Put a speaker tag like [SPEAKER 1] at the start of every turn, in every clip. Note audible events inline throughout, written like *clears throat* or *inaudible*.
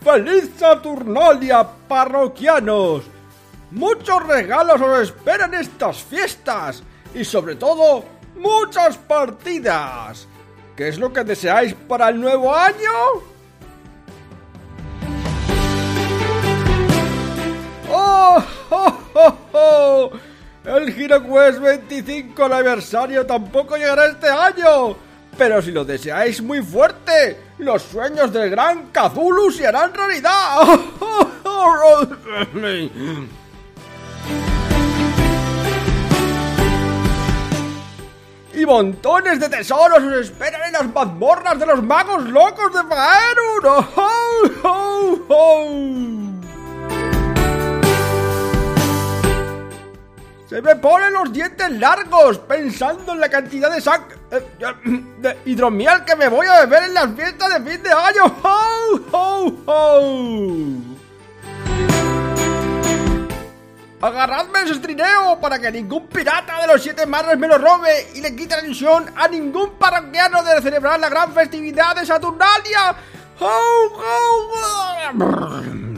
[SPEAKER 1] ¡Feliz Saturnalia, parroquianos! Muchos regalos os esperan estas fiestas y sobre todo muchas partidas. ¿Qué es lo que deseáis para el nuevo año? ¡Oh! oh, oh, oh! El HeroQuest 25 aniversario tampoco llegará este año. Pero si lo deseáis muy fuerte, los sueños del gran Cthulhu se harán realidad. *laughs* Y montones de tesoros os esperan en las mazmorras de los magos locos de Faerun. *laughs* Se me ponen los dientes largos pensando en la cantidad de eh, *clears throat* de hidromiel que me voy a beber en las fiestas de fin de año. ¡Oh, oh, oh! Agarradme ese trineo para que ningún pirata de los siete mares me lo robe y le quite la ilusión a ningún parroquiano de celebrar la gran festividad de Saturnalia. ¡Oh, oh, oh!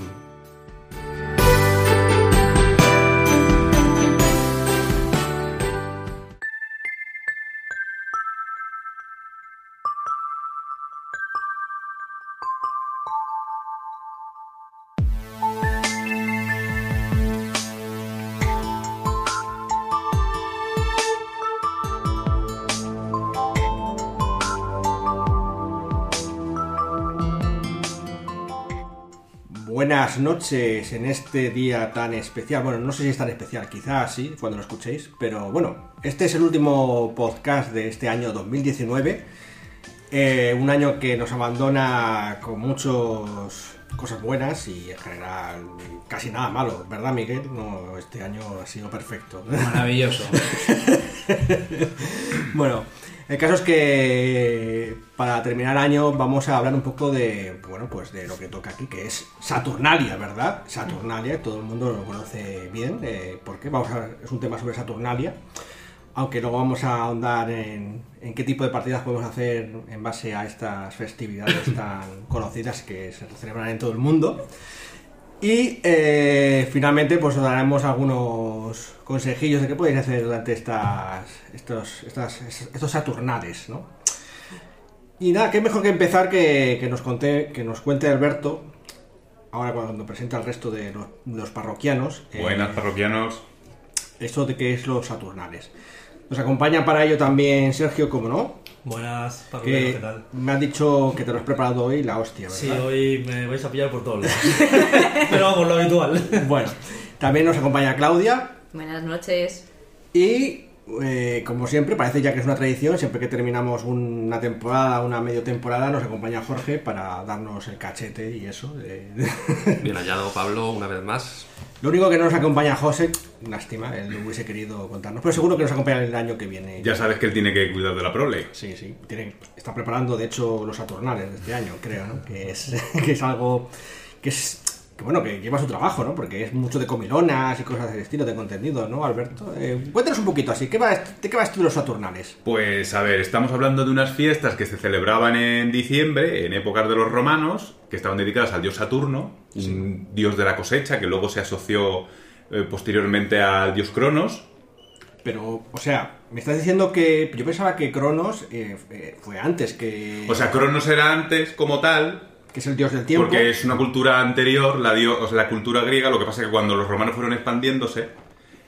[SPEAKER 2] Buenas noches en este día tan especial. Bueno, no sé si es tan especial, quizás sí, cuando lo escuchéis. Pero bueno, este es el último podcast de este año 2019. Eh, un año que nos abandona con muchas cosas buenas y en general casi nada malo, ¿verdad Miguel? No, este año ha sido perfecto.
[SPEAKER 3] Maravilloso. *laughs*
[SPEAKER 2] Bueno, el caso es que para terminar año vamos a hablar un poco de, bueno, pues de lo que toca aquí, que es Saturnalia, ¿verdad? Saturnalia, todo el mundo lo conoce bien, eh, porque vamos a es un tema sobre Saturnalia, aunque luego vamos a ahondar en, en qué tipo de partidas podemos hacer en base a estas festividades tan conocidas que se celebran en todo el mundo. Y eh, finalmente pues os daremos algunos consejillos de qué podéis hacer durante estas, estos, estas, estos Saturnales, ¿no? Y nada, qué mejor que empezar que, que nos, conté, que nos cuente Alberto, ahora cuando presenta al resto de los, los parroquianos, eh,
[SPEAKER 4] Buenas, parroquianos.
[SPEAKER 2] esto de qué es los Saturnales. Nos acompaña para ello también Sergio, como no,
[SPEAKER 3] Buenas,
[SPEAKER 2] que
[SPEAKER 3] ¿qué tal?
[SPEAKER 2] me has dicho que te lo has preparado hoy la hostia, ¿verdad?
[SPEAKER 3] Sí, hoy me vais a pillar por todos lados. *laughs* Pero vamos, lo habitual.
[SPEAKER 2] Bueno, también nos acompaña Claudia,
[SPEAKER 5] Buenas noches.
[SPEAKER 2] Y eh, como siempre, parece ya que es una tradición, siempre que terminamos una temporada, una medio temporada, nos acompaña Jorge para darnos el cachete y eso. eh.
[SPEAKER 6] Bien hallado, Pablo, una vez más.
[SPEAKER 2] Lo único que no nos acompaña José, lástima, él lo hubiese querido contarnos, pero seguro que nos acompaña el año que viene.
[SPEAKER 4] Ya sabes que él tiene que cuidar de la prole.
[SPEAKER 2] Sí, sí, tiene- está preparando de hecho los Saturnales de este año, creo, ¿no? Que es, *laughs* que es algo que es... Que bueno, que lleva su trabajo, ¿no? Porque es mucho de comilonas y cosas del estilo, tengo entendido, ¿no, Alberto? Eh, cuéntanos un poquito así, ¿qué va, ¿de qué va esto de los Saturnales?
[SPEAKER 4] Pues a ver, estamos hablando de unas fiestas que se celebraban en diciembre, en épocas de los romanos, que estaban dedicadas al dios Saturno, un dios de la cosecha que luego se asoció eh, posteriormente al dios Cronos.
[SPEAKER 2] Pero, o sea, me estás diciendo que yo pensaba que Cronos eh, eh, fue antes que...
[SPEAKER 4] O sea, Cronos era antes como tal,
[SPEAKER 2] que es el dios del tiempo.
[SPEAKER 4] porque es una cultura anterior, la, dio- o sea, la cultura griega, lo que pasa es que cuando los romanos fueron expandiéndose,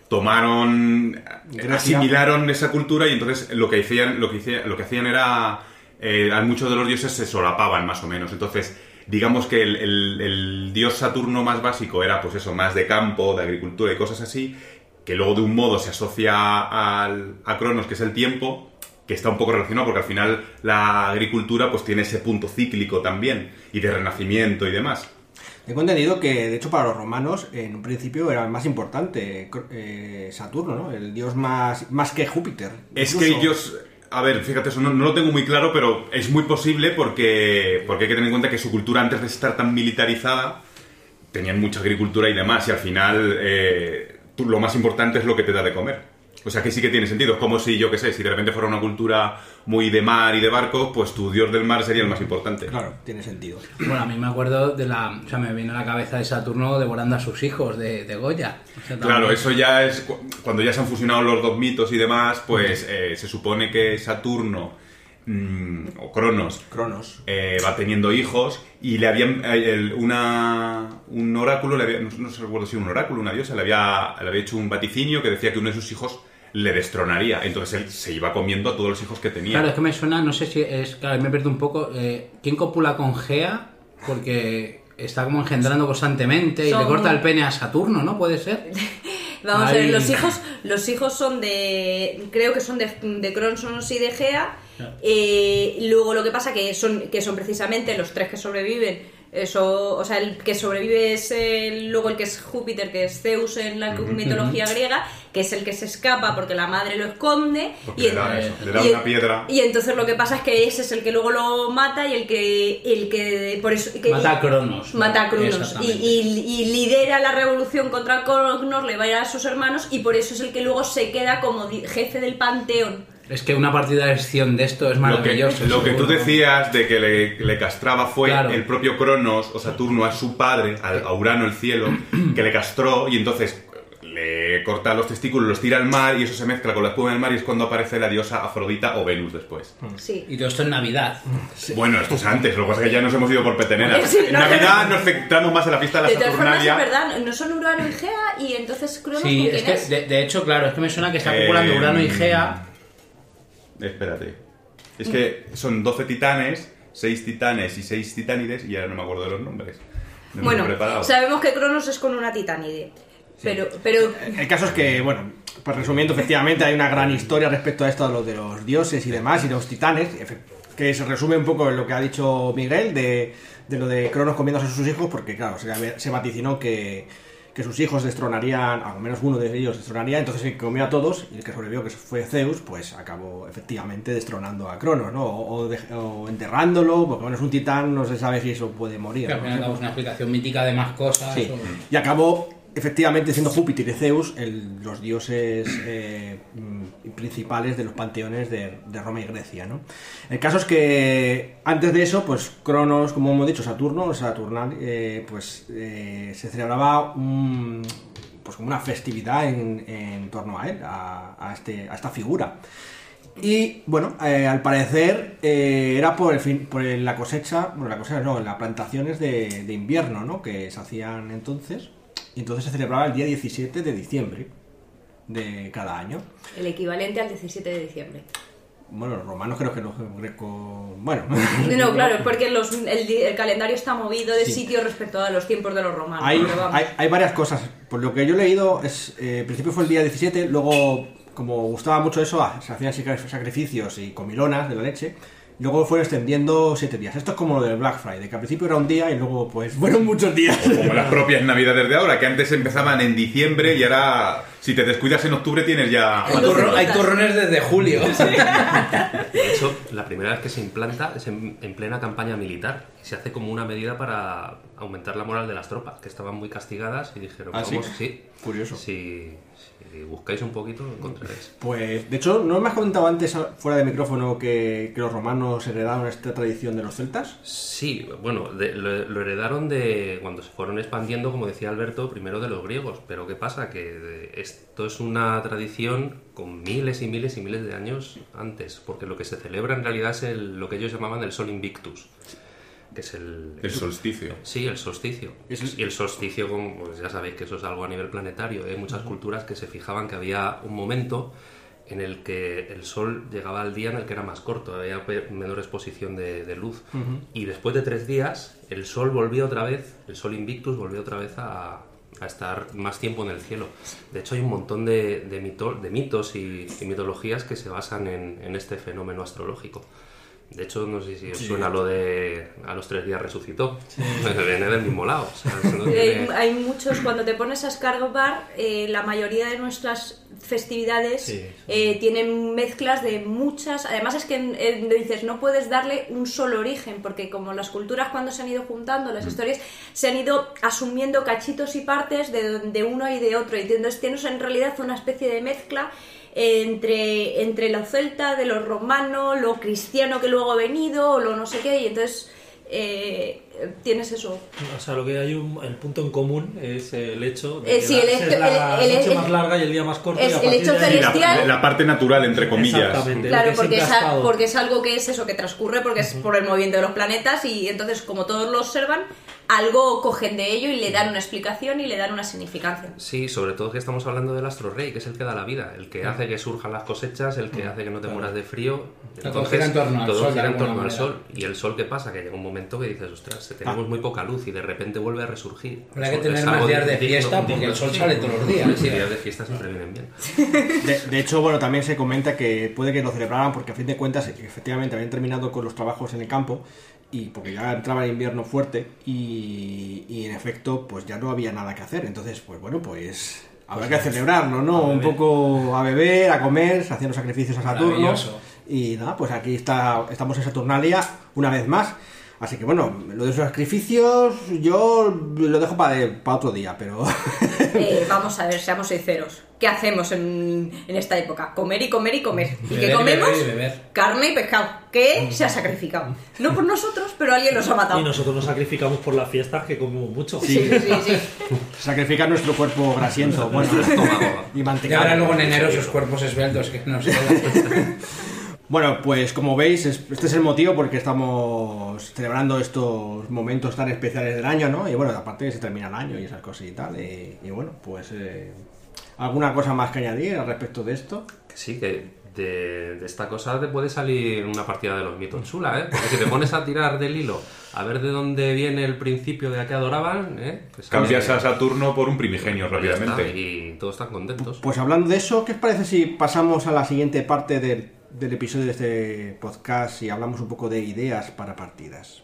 [SPEAKER 4] tomaron, asimilaron esa cultura y entonces lo que hacían, lo que hacían, lo que hacían era, eh, muchos de los dioses se solapaban más o menos, entonces digamos que el, el- el dios Saturno más básico era pues eso, más de campo, de agricultura y cosas así, que luego de un modo se asocia al, a Cronos, que es el tiempo, que está un poco relacionado porque al final la agricultura pues tiene ese punto cíclico también y de renacimiento y demás.
[SPEAKER 2] Tengo entendido que, de hecho, para los romanos, en un principio era el más importante eh, Saturno, ¿no? El dios más, más que Júpiter.
[SPEAKER 4] Es que ellos, a ver, fíjate, eso no, lo tengo muy claro, pero es muy posible porque, porque hay que tener en cuenta que su cultura antes de estar tan militarizada tenían mucha agricultura y demás y al final eh, lo más importante es lo que te da de comer. O sea que sí que tiene sentido. Es como si, yo qué sé, si de repente fuera una cultura muy de mar y de barcos, pues tu dios del mar sería el más importante.
[SPEAKER 2] Claro, tiene sentido.
[SPEAKER 5] Bueno, a mí me acuerdo de la... O sea, me viene a la cabeza de Saturno devorando a sus hijos de, de Goya. O sea,
[SPEAKER 4] Claro, eso ya es cu- cuando ya se han fusionado los dos mitos y demás, pues eh, se supone que Saturno mm, o Cronos
[SPEAKER 2] Cronos.
[SPEAKER 4] eh, va teniendo hijos y le habían eh, el- una un oráculo, le había- no, no sé recuerdo si un oráculo, una diosa, le había, le había hecho un vaticinio que decía que uno de sus hijos le destronaría. Entonces él se iba comiendo a todos los hijos que tenía.
[SPEAKER 5] Claro, es que me suena, no sé si es... Claro, me pierdo un poco. eh, ¿Quién copula con Gea? Porque está como engendrando constantemente y le corta el pene a Saturno, ¿no? Puede ser. *laughs*
[SPEAKER 7] Vamos a ver, los hijos, los hijos son de. Creo que son de, de Cronos y de Gea. Eh, luego lo que pasa que son, que son precisamente los tres que sobreviven. Eso, o sea, el que sobrevive es el- luego el que es Júpiter, que es Zeus en la mitología griega, que es el que se escapa porque la madre lo esconde.
[SPEAKER 4] Porque
[SPEAKER 7] y
[SPEAKER 4] le da
[SPEAKER 7] en-
[SPEAKER 4] eso, le da
[SPEAKER 7] y-
[SPEAKER 4] una piedra.
[SPEAKER 7] Y entonces lo que pasa es que ese es el que luego lo mata y el que. El que por eso, que-
[SPEAKER 5] Mata a Cronos, ¿no?
[SPEAKER 7] Mata a Cronos. Y, y- y lidera la revolución contra Cronos, le va a ir a sus hermanos y por eso es el que luego se queda como jefe del panteón.
[SPEAKER 5] Es que una partida de acción de esto es
[SPEAKER 4] Lo que,
[SPEAKER 5] maravilloso.
[SPEAKER 4] lo que tú decías de que le, le castraba fue
[SPEAKER 5] Claro.
[SPEAKER 4] el propio Cronos o Saturno a su padre, al- a Urano el cielo, *clears throat* que le castró y entonces le corta los testículos, los tira al mar y eso se mezcla con la espuma del mar y es cuando aparece la diosa Afrodita o Venus después.
[SPEAKER 7] Sí.
[SPEAKER 5] Y todo esto en Navidad.
[SPEAKER 4] Bueno, esto es antes, lo que pasa es que ya nos hemos ido por peteneras.
[SPEAKER 7] Sí,
[SPEAKER 4] en
[SPEAKER 7] no,
[SPEAKER 4] Navidad nos centramos más en la fiesta de
[SPEAKER 7] De
[SPEAKER 4] la
[SPEAKER 7] todas formas, es
[SPEAKER 4] Saturnalia.
[SPEAKER 7] verdad, no son Urano y Gea y entonces Cronos
[SPEAKER 5] Sí,
[SPEAKER 7] ¿con
[SPEAKER 5] es que, de, de hecho, claro, es que me suena que está
[SPEAKER 4] Eh,
[SPEAKER 5] copulando Urano y Gea.
[SPEAKER 4] Espérate. Es que son 12 titanes, 6 titanes y 6 titánides y ahora no me acuerdo de los nombres. No
[SPEAKER 7] Bueno, sabemos que Cronos es con una titánide. Pero, pero
[SPEAKER 2] El caso es que, bueno, pues resumiendo, efectivamente hay una gran historia respecto a esto de lo de los dioses y demás, y los titanes, que se resume un poco en lo que ha dicho Miguel, de, de lo de Cronos comiéndose a sus hijos, porque claro, se, se vaticinó que, que sus hijos destronarían, al menos uno de ellos destronaría, entonces el que comió a todos, y el que sobrevivió, que fue Zeus, pues acabó efectivamente destronando a Cronos, ¿no? O, o enterrándolo, porque bueno, es un titán, no se sabe si eso puede morir. ¿no?
[SPEAKER 5] fin y al cabo es una explicación mítica de más cosas.
[SPEAKER 2] Sí.
[SPEAKER 5] o-
[SPEAKER 2] Y acabó efectivamente siendo Júpiter y Zeus el- los dioses eh, principales de los panteones de, Roma y Grecia. ¿no? El caso es que antes de eso, pues Cronos, como hemos dicho, Saturno, Saturnal, eh, pues eh, se celebraba pues una festividad en, torno a él, a, este, esta figura. Y bueno, eh, al parecer era por el fin, por la cosecha, bueno, la cosecha no, las plantaciones de, de invierno, ¿no? Que se hacían entonces. Y entonces se celebraba el día 17 de diciembre de cada año.
[SPEAKER 7] el equivalente al 17 de diciembre.
[SPEAKER 2] Bueno, los romanos creo que los greco... Bueno.
[SPEAKER 7] No, claro, es porque los- el, calendario está movido de
[SPEAKER 2] Sí.
[SPEAKER 7] sitio respecto a los tiempos de los romanos.
[SPEAKER 2] Hay, hay, hay varias cosas. Por lo que yo he leído, es, eh, al principio fue el día 17, luego, como gustaba mucho eso, ah, se hacían sacri- sacrificios y comilonas de la leche. Luego fueron extendiendo siete días. Esto es como lo del Black Friday, que al principio era un día y luego pues fueron muchos días.
[SPEAKER 4] Como las propias navidades de ahora, que antes empezaban en diciembre y ahora, si te descuidas en octubre, tienes ya...
[SPEAKER 5] Hay, turro- hay turrones desde julio.
[SPEAKER 6] De hecho, la primera vez que se implanta es en, en plena campaña militar y se hace como una medida para aumentar la moral de las tropas, que estaban muy castigadas y dijeron,
[SPEAKER 2] ¿Ah, sí?
[SPEAKER 6] vamos, sí,
[SPEAKER 2] Curioso.
[SPEAKER 6] Si, si buscáis un poquito, lo encontraréis.
[SPEAKER 2] Pues, de hecho, ¿no me has comentado antes, fuera de micrófono, que, que los romanos heredaron esta tradición de los celtas?
[SPEAKER 6] Sí, bueno, de- lo, lo heredaron de cuando se fueron expandiendo, como decía Alberto, primero de los griegos. Pero ¿qué pasa? Que esto es una tradición con miles y miles y miles de años antes, porque lo que se celebra en realidad es el- lo que ellos llamaban el Sol Invictus, que es el,
[SPEAKER 4] El solsticio.
[SPEAKER 6] Sí, el solsticio.
[SPEAKER 2] Es
[SPEAKER 6] Y el solsticio, como, pues ya sabéis que eso es algo a nivel planetario. Hay muchas culturas que se fijaban que había un momento en el que el sol llegaba al día en el que era más corto, había menor exposición de, de luz. Y después de tres días, el sol volvió otra vez, el sol invictus volvió otra vez a, a estar más tiempo en el cielo. De hecho, hay un montón de, de, mito- de mitos y, y mitologías que se basan en, en este fenómeno astrológico. De hecho, no sé si os suena lo de a los tres días resucitó. *laughs* Viene del mismo lado. o sea, eso no *laughs* tiene-
[SPEAKER 7] hay muchos, cuando te pones a escarbar, eh, la mayoría de nuestras festividades
[SPEAKER 3] Sí, sí.
[SPEAKER 7] eh, tienen mezclas de muchas. Además, es que eh, dices, no puedes darle un solo origen, porque como las culturas cuando se han ido juntando, las historias se han ido asumiendo cachitos y partes de, de uno y de otro. Y entonces tienes en realidad una especie de mezcla entre, entre lo celta, de lo romano, lo cristiano que luego ha venido, o lo no sé qué, y entonces eh, tienes eso.
[SPEAKER 3] O sea, lo que hay un, el punto en común es el hecho de
[SPEAKER 7] Eh,
[SPEAKER 3] que
[SPEAKER 7] sí,
[SPEAKER 3] la,
[SPEAKER 7] el
[SPEAKER 3] es la
[SPEAKER 7] el- el-
[SPEAKER 3] noche
[SPEAKER 7] el-
[SPEAKER 3] más larga y el día más corto.
[SPEAKER 7] es
[SPEAKER 3] y
[SPEAKER 7] el hecho
[SPEAKER 4] Sí, la,
[SPEAKER 7] celestial.
[SPEAKER 4] la parte natural, entre comillas.
[SPEAKER 3] Exactamente.
[SPEAKER 7] Claro, porque es, a- porque es algo que es eso, que transcurre porque es por el movimiento de los planetas y entonces como todos lo observan, algo cogen de ello y le dan una explicación y le dan una significancia.
[SPEAKER 6] Sí, sobre todo que estamos hablando del astro rey, que es el que da la vida, el que hace que surjan las cosechas, el que hace que no te mueras de frío.
[SPEAKER 5] Todo gira en torno al
[SPEAKER 6] todo
[SPEAKER 5] sol,
[SPEAKER 6] en torno al sol. Y el sol, ¿qué pasa? Que llega un momento que dices, ostras, tenemos muy poca luz y de repente vuelve a resurgir.
[SPEAKER 5] Habrá que tener más días de fiesta porque el sol sale todos los días.
[SPEAKER 6] Sí, días de fiesta siempre vienen bien. *laughs*
[SPEAKER 2] De, de hecho, bueno, también se comenta que puede que lo celebraran porque a fin de cuentas efectivamente habían terminado con los trabajos en el campo y porque ya entraba el invierno fuerte y, y en efecto pues ya no había nada que hacer. Entonces, pues bueno, pues habrá que celebrarlo, ¿no? Un poco a beber, a comer, haciendo sacrificios a Saturno. Y nada, pues aquí está, estamos en Saturnalia una vez más. Así que bueno, lo de los sacrificios yo lo dejo para otro día, pero... *laughs*
[SPEAKER 7] Eh, vamos a ver, seamos sinceros. ¿Qué hacemos en, en esta época? Comer y comer y comer. ¿Y qué comemos?
[SPEAKER 5] beber y beber.
[SPEAKER 7] Carne y pescado. ¿Qué se ha sacrificado? No por nosotros, pero alguien nos ha matado.
[SPEAKER 3] Y nosotros nos sacrificamos por las fiestas que comemos mucho.
[SPEAKER 7] Sí, sí, sí. *laughs*
[SPEAKER 2] Sacrificar nuestro cuerpo grasiento, bueno, y
[SPEAKER 5] Ya
[SPEAKER 2] mantecado.
[SPEAKER 5] verán luego en enero esos cuerpos esbeltos que nos *laughs* quedan.
[SPEAKER 2] Bueno, pues como veis, es- este es el motivo porque estamos celebrando estos momentos tan especiales del año, ¿no? Y bueno, aparte que se termina el año y esas cosas y tal. Y, y bueno, pues eh, alguna cosa más que añadir al respecto de esto.
[SPEAKER 6] Que sí, que de, de esta cosa te puede salir una partida de los mitos chula, ¿eh? Porque si te pones a tirar del hilo, a ver de dónde viene el principio de a qué adoraban, ¿eh? Sale-
[SPEAKER 4] Cambias a Saturno por un primigenio rápidamente.
[SPEAKER 6] y todos están contentos.
[SPEAKER 2] Pues hablando de eso, ¿qué os parece si pasamos a la siguiente parte del, del episodio de este podcast y hablamos un poco de ideas para partidas?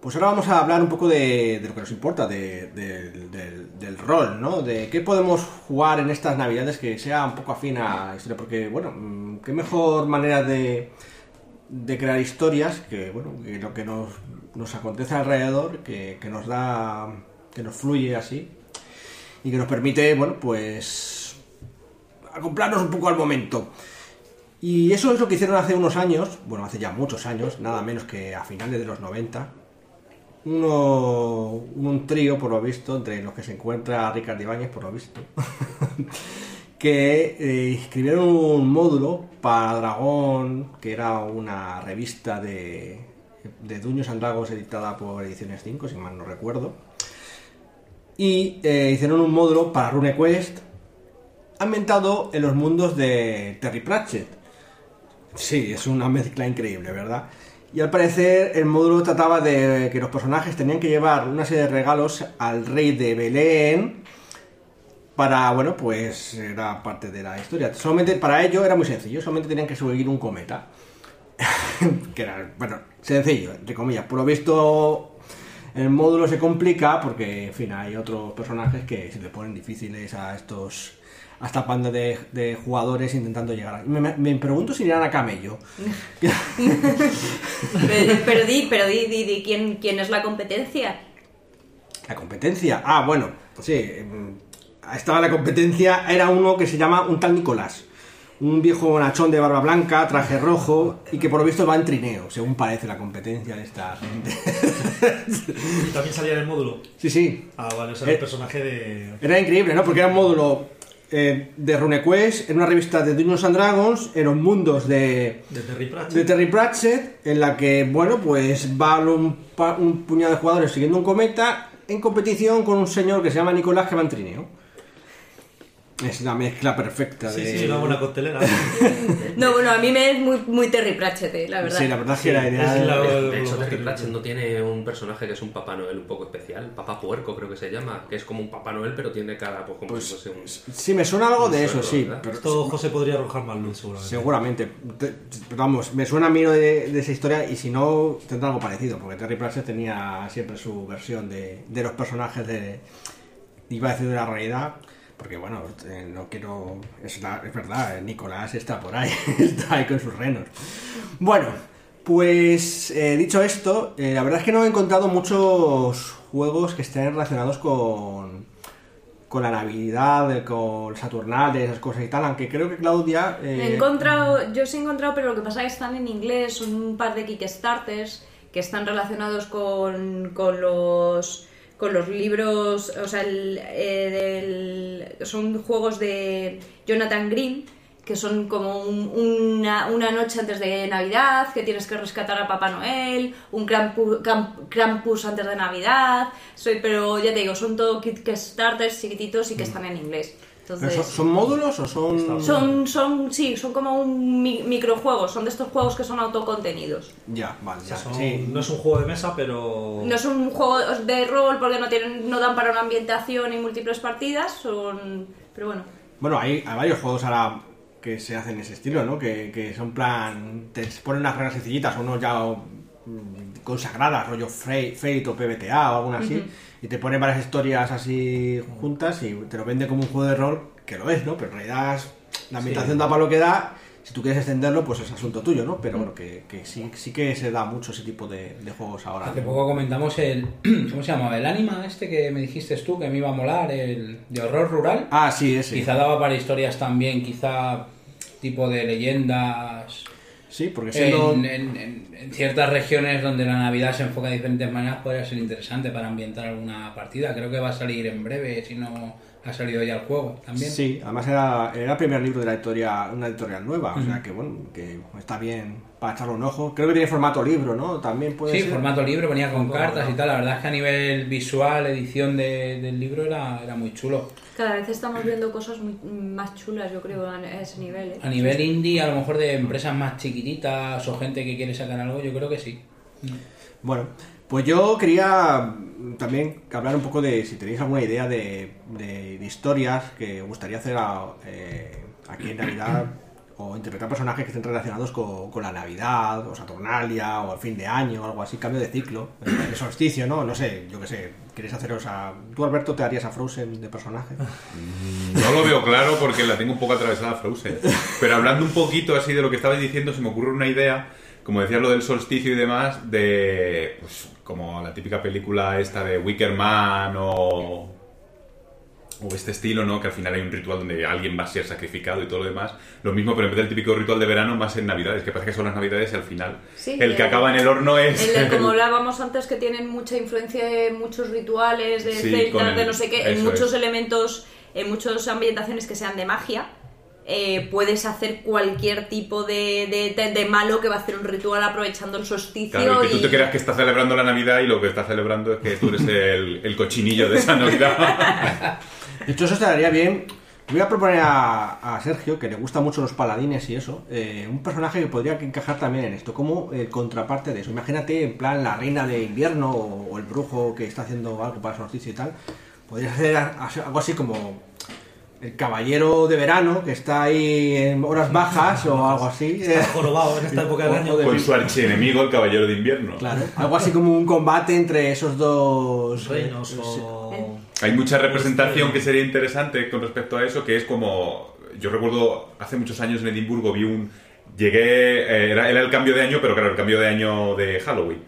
[SPEAKER 2] Pues ahora vamos a hablar un poco de, lo que nos importa, de- de- del, rol, ¿no? De qué podemos jugar en estas navidades que sea un poco afín a historia, porque, bueno, mm, qué mejor manera de, crear historias que, bueno, lo que nos, nos acontece alrededor, que nos da, que nos fluye así y que nos permite, bueno, pues acoplarnos un poco al momento. Y eso es lo que hicieron hace unos años, bueno, hace ya muchos años, nada menos que a finales de los 90, uno, un trío, por lo visto, entre los que se encuentra Ricardo Ibáñez, por lo visto, *laughs* que eh, escribieron un módulo para Dragón, que era una revista de, de Duños and Dragons editada por Ediciones 5, si mal no recuerdo. Y eh, hicieron un módulo para RuneQuest ambientado en los mundos de Terry Pratchett. Sí, es una mezcla increíble, ¿verdad? Y al parecer el módulo trataba de que los personajes tenían que llevar una serie de regalos al rey de Belén para, bueno, pues era parte de la historia. Solamente para ello era muy sencillo, solamente tenían que subir un cometa. *laughs* que era, bueno, sencillo, entre comillas. Por lo visto el módulo se complica porque, en fin, hay otros personajes que se le ponen difíciles a estos a esta banda de, de jugadores intentando llegar. a- Me, me- me pregunto si irán a camello. *laughs*
[SPEAKER 7] Pero, pero di, pero di, di, di, ¿quién, quién es la competencia?
[SPEAKER 2] La competencia. Ah, bueno, sí. mm, Estaba la competencia, era uno que se llama un tal Nicolás. Un viejo bonachón de barba blanca, traje rojo y que por lo visto va en trineo, según parece la competencia de esta gente. *laughs*
[SPEAKER 3] También salía en el módulo.
[SPEAKER 2] sí, sí.
[SPEAKER 3] Ah, vale, o sea, el
[SPEAKER 2] Eh.
[SPEAKER 3] personaje de.
[SPEAKER 2] Era increíble, ¿no? Porque era un módulo eh, de RuneQuest, en una revista de Dungeons and Dragons, en los mundos de,
[SPEAKER 3] de Terry Pratchett.
[SPEAKER 2] de Terry Pratchett, en la que, bueno, pues va un, un puñado de jugadores siguiendo un cometa en competición con un señor que se llama Nicolás que va en trineo. Es la mezcla perfecta
[SPEAKER 3] Sí,
[SPEAKER 2] de...
[SPEAKER 3] sí, una buena costelera. *laughs*
[SPEAKER 7] No, bueno, a mí me es muy, muy Terry Pratchett, eh, la verdad.
[SPEAKER 2] Sí, la verdad es que la idea...
[SPEAKER 3] es la-
[SPEAKER 6] De hecho, Terry Pratchett no tiene un personaje que es un Papá Noel un poco especial. Papá Puerco creo que se llama. Que es como un Papá Noel, pero tiene cara pues, como
[SPEAKER 2] Pues,
[SPEAKER 6] si fuese un...
[SPEAKER 2] Sí, me suena algo de eso, sí.
[SPEAKER 6] ¿verdad?
[SPEAKER 2] Pero
[SPEAKER 3] Esto José podría arrojar más luz, seguramente.
[SPEAKER 2] Seguramente. Vamos, me suena a mí lo de, de esa historia y si no, tendrá algo parecido, porque Terry Pratchett tenía siempre su versión de, de los personajes de... Iba a decir de la realidad, porque bueno, eh, no quiero... Es, verdad, eh, Nicolás está por ahí, *laughs* está ahí con sus renos. Bueno, pues eh, dicho esto, la verdad es que no he encontrado muchos juegos que estén relacionados con con la Navidad, con Saturnales, esas cosas y tal, aunque creo que Claudia...
[SPEAKER 7] He encontrado, yo sí he encontrado, pero lo que pasa es que están en inglés, un par de Kickstarters que están relacionados con, con los con los libros, o sea, el, eh, del- son juegos de Jonathan Green, que son como un- una, una noche antes de Navidad, que tienes que rescatar a Papá Noel, un Krampus, Kramp- Krampus antes de Navidad, soy, pero ya te digo, son todo Kickstarters chiquititos y que están en inglés.
[SPEAKER 2] ¿Pero
[SPEAKER 7] Entonces,
[SPEAKER 2] son, son módulos o son...?
[SPEAKER 7] son, son, sí, son como un mi- microjuegos, son de estos juegos que son autocontenidos.
[SPEAKER 2] Ya, vale,
[SPEAKER 3] O
[SPEAKER 2] ya,
[SPEAKER 3] sea, son-
[SPEAKER 2] sí.
[SPEAKER 3] No es un juego de mesa, pero.
[SPEAKER 7] No es un juego de rol porque no tienen, no dan para una ambientación y múltiples partidas, son, pero bueno.
[SPEAKER 2] Bueno, hay, hay varios juegos ahora que se hacen en ese estilo, ¿no? Que, que son plan... Te ponen unas reglas sencillitas, unos ya mm, consagradas, rollo Fate Fate o PBTA o alguna así, y te ponen varias historias así juntas y te lo vende como un juego de rol, que lo es, ¿no? Pero en realidad la ambientación da para lo que da, si tú quieres extenderlo, pues es asunto tuyo, ¿no? Pero bueno, que, que sí, sí que se da mucho ese tipo de, de juegos ahora.
[SPEAKER 5] Hace poco comentamos el. *clears throat* ¿Cómo se llamaba? El anima este que me dijiste tú que me iba a molar, el de horror rural.
[SPEAKER 2] Ah, sí, ese.
[SPEAKER 5] Quizá daba para historias también, quizá tipo de leyendas.
[SPEAKER 2] Sí, porque siendo...
[SPEAKER 5] En, en- en- en ciertas regiones donde la Navidad se enfoca de diferentes maneras podría ser interesante para ambientar alguna partida. Creo que va a salir en breve, si no ha salido ya el juego también.
[SPEAKER 2] Sí, además era, era el primer libro de la editorial, una editorial nueva, o sea que bueno, que está bien para echarle un ojo. Creo que tiene formato libro, ¿no? También puede
[SPEAKER 5] Sí,
[SPEAKER 2] ser.
[SPEAKER 5] formato libro, venía con cartas y tal. La verdad es que a nivel visual, edición de- del libro era, era muy chulo.
[SPEAKER 7] Cada vez estamos viendo cosas muy- más chulas, yo creo, a ese nivel. ¿eh?
[SPEAKER 5] A nivel indie, a lo mejor de empresas más chiquititas o gente que quiere sacar algo, yo creo que sí.
[SPEAKER 2] Bueno, pues yo quería también hablar un poco de si tenéis alguna idea de, de- de historias que os gustaría hacer a- eh, aquí en Navidad o interpretar personajes que estén relacionados con, con la Navidad o Saturnalia o el fin de año o algo así, cambio de ciclo, eh, de solsticio, ¿no? No sé, yo qué sé, ¿queréis haceros a... ¿Tú, Alberto, te harías a Frozen de personaje?
[SPEAKER 4] No lo veo claro porque la tengo un poco atravesada Frozen. Pero hablando un poquito así de lo que estabais diciendo, se me ocurre una idea, como decías lo del solsticio y demás, de pues como la típica película esta de Wicker Man o, o este estilo, ¿no? Que al final hay un ritual donde alguien va a ser sacrificado y todo lo demás. Lo mismo, pero en vez del típico ritual de verano, más en Navidades, que parece que son las Navidades y al final
[SPEAKER 7] Sí,
[SPEAKER 4] el que
[SPEAKER 7] el-
[SPEAKER 4] acaba en el horno es...
[SPEAKER 7] El de- *laughs* como
[SPEAKER 4] el-
[SPEAKER 7] hablábamos antes, que tienen mucha influencia de muchos rituales, de
[SPEAKER 4] Sí,
[SPEAKER 7] celtas,
[SPEAKER 4] el-
[SPEAKER 7] de no sé qué, en muchos
[SPEAKER 4] es.
[SPEAKER 7] elementos, en muchas ambientaciones que sean de magia. eh, puedes hacer cualquier tipo de, de, de- malo que va a hacer un ritual aprovechando el solsticio.
[SPEAKER 4] Claro, y que tú te creas que estás celebrando la Navidad y lo que estás celebrando es que tú eres el, el cochinillo de esa Navidad. *laughs*
[SPEAKER 2] De hecho, eso estaría bien. Voy a proponer a, a Sergio, que le gustan mucho los paladines y eso, eh, un personaje que podría encajar también en esto, como el contraparte de eso. Imagínate, en plan, la reina de invierno o, o el brujo que está haciendo algo para el solsticio y tal. Podrías hacer algo así como el caballero de verano, que está ahí en horas bajas o *laughs* algo así. eh,
[SPEAKER 3] Está jorobado en esta época del año.
[SPEAKER 4] Con su archienemigo, el caballero de invierno.
[SPEAKER 2] Claro, algo así como un combate entre esos dos
[SPEAKER 3] Reinos
[SPEAKER 2] eh,
[SPEAKER 3] o.
[SPEAKER 4] Hay mucha representación que sería interesante con respecto a eso, que es como... Yo recuerdo hace muchos años en Edimburgo vi un... Llegué... eh, era, era el cambio de año, pero claro, el cambio de año de Halloween.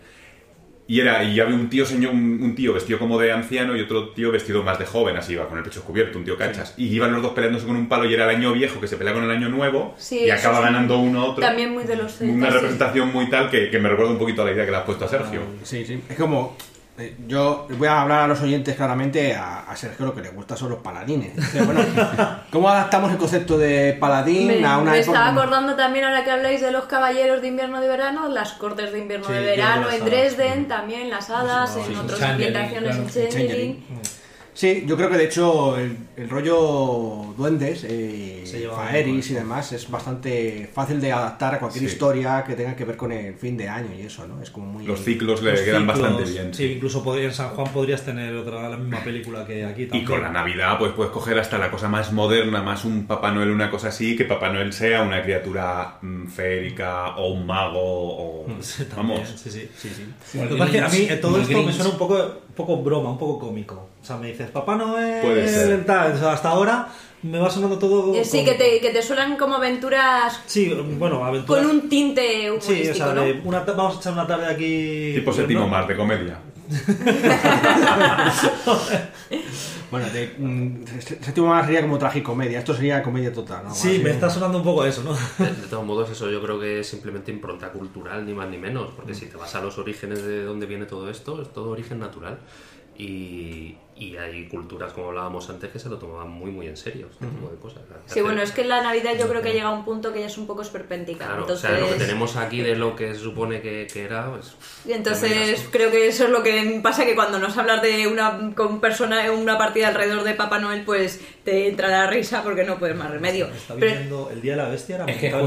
[SPEAKER 4] Y era y había un tío señor, un, un tío vestido como de anciano y otro tío vestido más de joven, así iba con el pecho descubierto, un tío cachas. Y iban los dos peleándose con un palo y era el año viejo que se pelea con el año nuevo
[SPEAKER 7] Sí,
[SPEAKER 4] y acaba ganando uno a otro.
[SPEAKER 7] También muy de los.
[SPEAKER 4] Una
[SPEAKER 7] sí.
[SPEAKER 4] representación muy tal que, que me recuerda un poquito a la idea que le has puesto a Sergio.
[SPEAKER 2] Sí, sí. Es como. Eh, Yo voy a hablar a los oyentes claramente a, a Sergio lo que le gusta son los paladines. Entonces, bueno, *laughs* ¿cómo adaptamos el concepto de paladín
[SPEAKER 7] Me,
[SPEAKER 2] a una
[SPEAKER 7] me
[SPEAKER 2] época?
[SPEAKER 7] estaba acordando también ahora que habláis de los caballeros de invierno de verano, las cortes de invierno
[SPEAKER 3] Sí,
[SPEAKER 7] de verano en. Dresden, también las hadas,
[SPEAKER 3] Sí,
[SPEAKER 7] en
[SPEAKER 3] sí,
[SPEAKER 7] otras ambientaciones
[SPEAKER 5] claro.
[SPEAKER 7] en Changeling.
[SPEAKER 2] Sí, yo creo que de hecho el, el rollo duendes, eh, faeris y demás es bastante fácil de adaptar a cualquier
[SPEAKER 4] Sí.
[SPEAKER 2] historia que tenga que ver con el fin de año y eso, ¿no? Es como muy...
[SPEAKER 4] Los ciclos le
[SPEAKER 3] Los
[SPEAKER 4] quedan
[SPEAKER 3] ciclos,
[SPEAKER 4] bastante bien.
[SPEAKER 3] Sí, incluso podría- en San Juan podrías tener otra la misma película que aquí
[SPEAKER 4] Y
[SPEAKER 3] también.
[SPEAKER 4] con la Navidad, pues puedes coger hasta la cosa más moderna, más un Papá Noel, una cosa así, que Papá Noel sea una criatura mm, férica o un mago o. *laughs*
[SPEAKER 3] Sí, también,
[SPEAKER 4] vamos.
[SPEAKER 3] sí, sí.
[SPEAKER 2] Sí, sí.
[SPEAKER 3] Lo que pasa es que a mí todo esto me suena un poco, poco broma, un poco cómico. O sea, me dices, Papá Noel,
[SPEAKER 4] Puede ser.
[SPEAKER 3] tal. O sea, hasta ahora me va sonando todo.
[SPEAKER 7] Eh, Sí, que te, que te suenan como aventuras
[SPEAKER 3] Sí, bueno, aventura.
[SPEAKER 7] con un tinte
[SPEAKER 3] Sí, o
[SPEAKER 7] humorístico,
[SPEAKER 3] sea,
[SPEAKER 7] ¿no?
[SPEAKER 3] de una vamos a echar una tarde aquí.
[SPEAKER 4] Tipo séptimo
[SPEAKER 3] ¿no?
[SPEAKER 4] mar de comedia. *laughs*
[SPEAKER 2] Bueno, de, mm, sé- séptimo más sería como tragicomedia, esto sería comedia total, ¿no?
[SPEAKER 3] Sí,
[SPEAKER 2] Así.
[SPEAKER 3] me está sonando un poco eso, ¿no?
[SPEAKER 6] De, de todos modos, eso yo creo que es simplemente impronta cultural, ni más ni menos, porque si te vas a los orígenes de dónde viene todo esto, es todo origen natural. Y, y hay culturas, como hablábamos antes, que se lo tomaban muy, muy en serio, este tipo de cosas.
[SPEAKER 7] Sí, bueno, es que la Navidad yo creo que llega a un punto que ya es un poco esperpéntica.
[SPEAKER 6] Claro,
[SPEAKER 7] entonces,
[SPEAKER 6] o sea, lo que tenemos aquí de lo que se supone que, que era, pues...
[SPEAKER 7] y entonces creo que eso es lo que pasa que cuando nos hablas de una con persona una partida alrededor de Papá Noel, pues te entra la risa porque no puedes más remedio.
[SPEAKER 3] Está
[SPEAKER 7] Pero
[SPEAKER 3] viniendo el Día de la Bestia.
[SPEAKER 5] Es que
[SPEAKER 7] el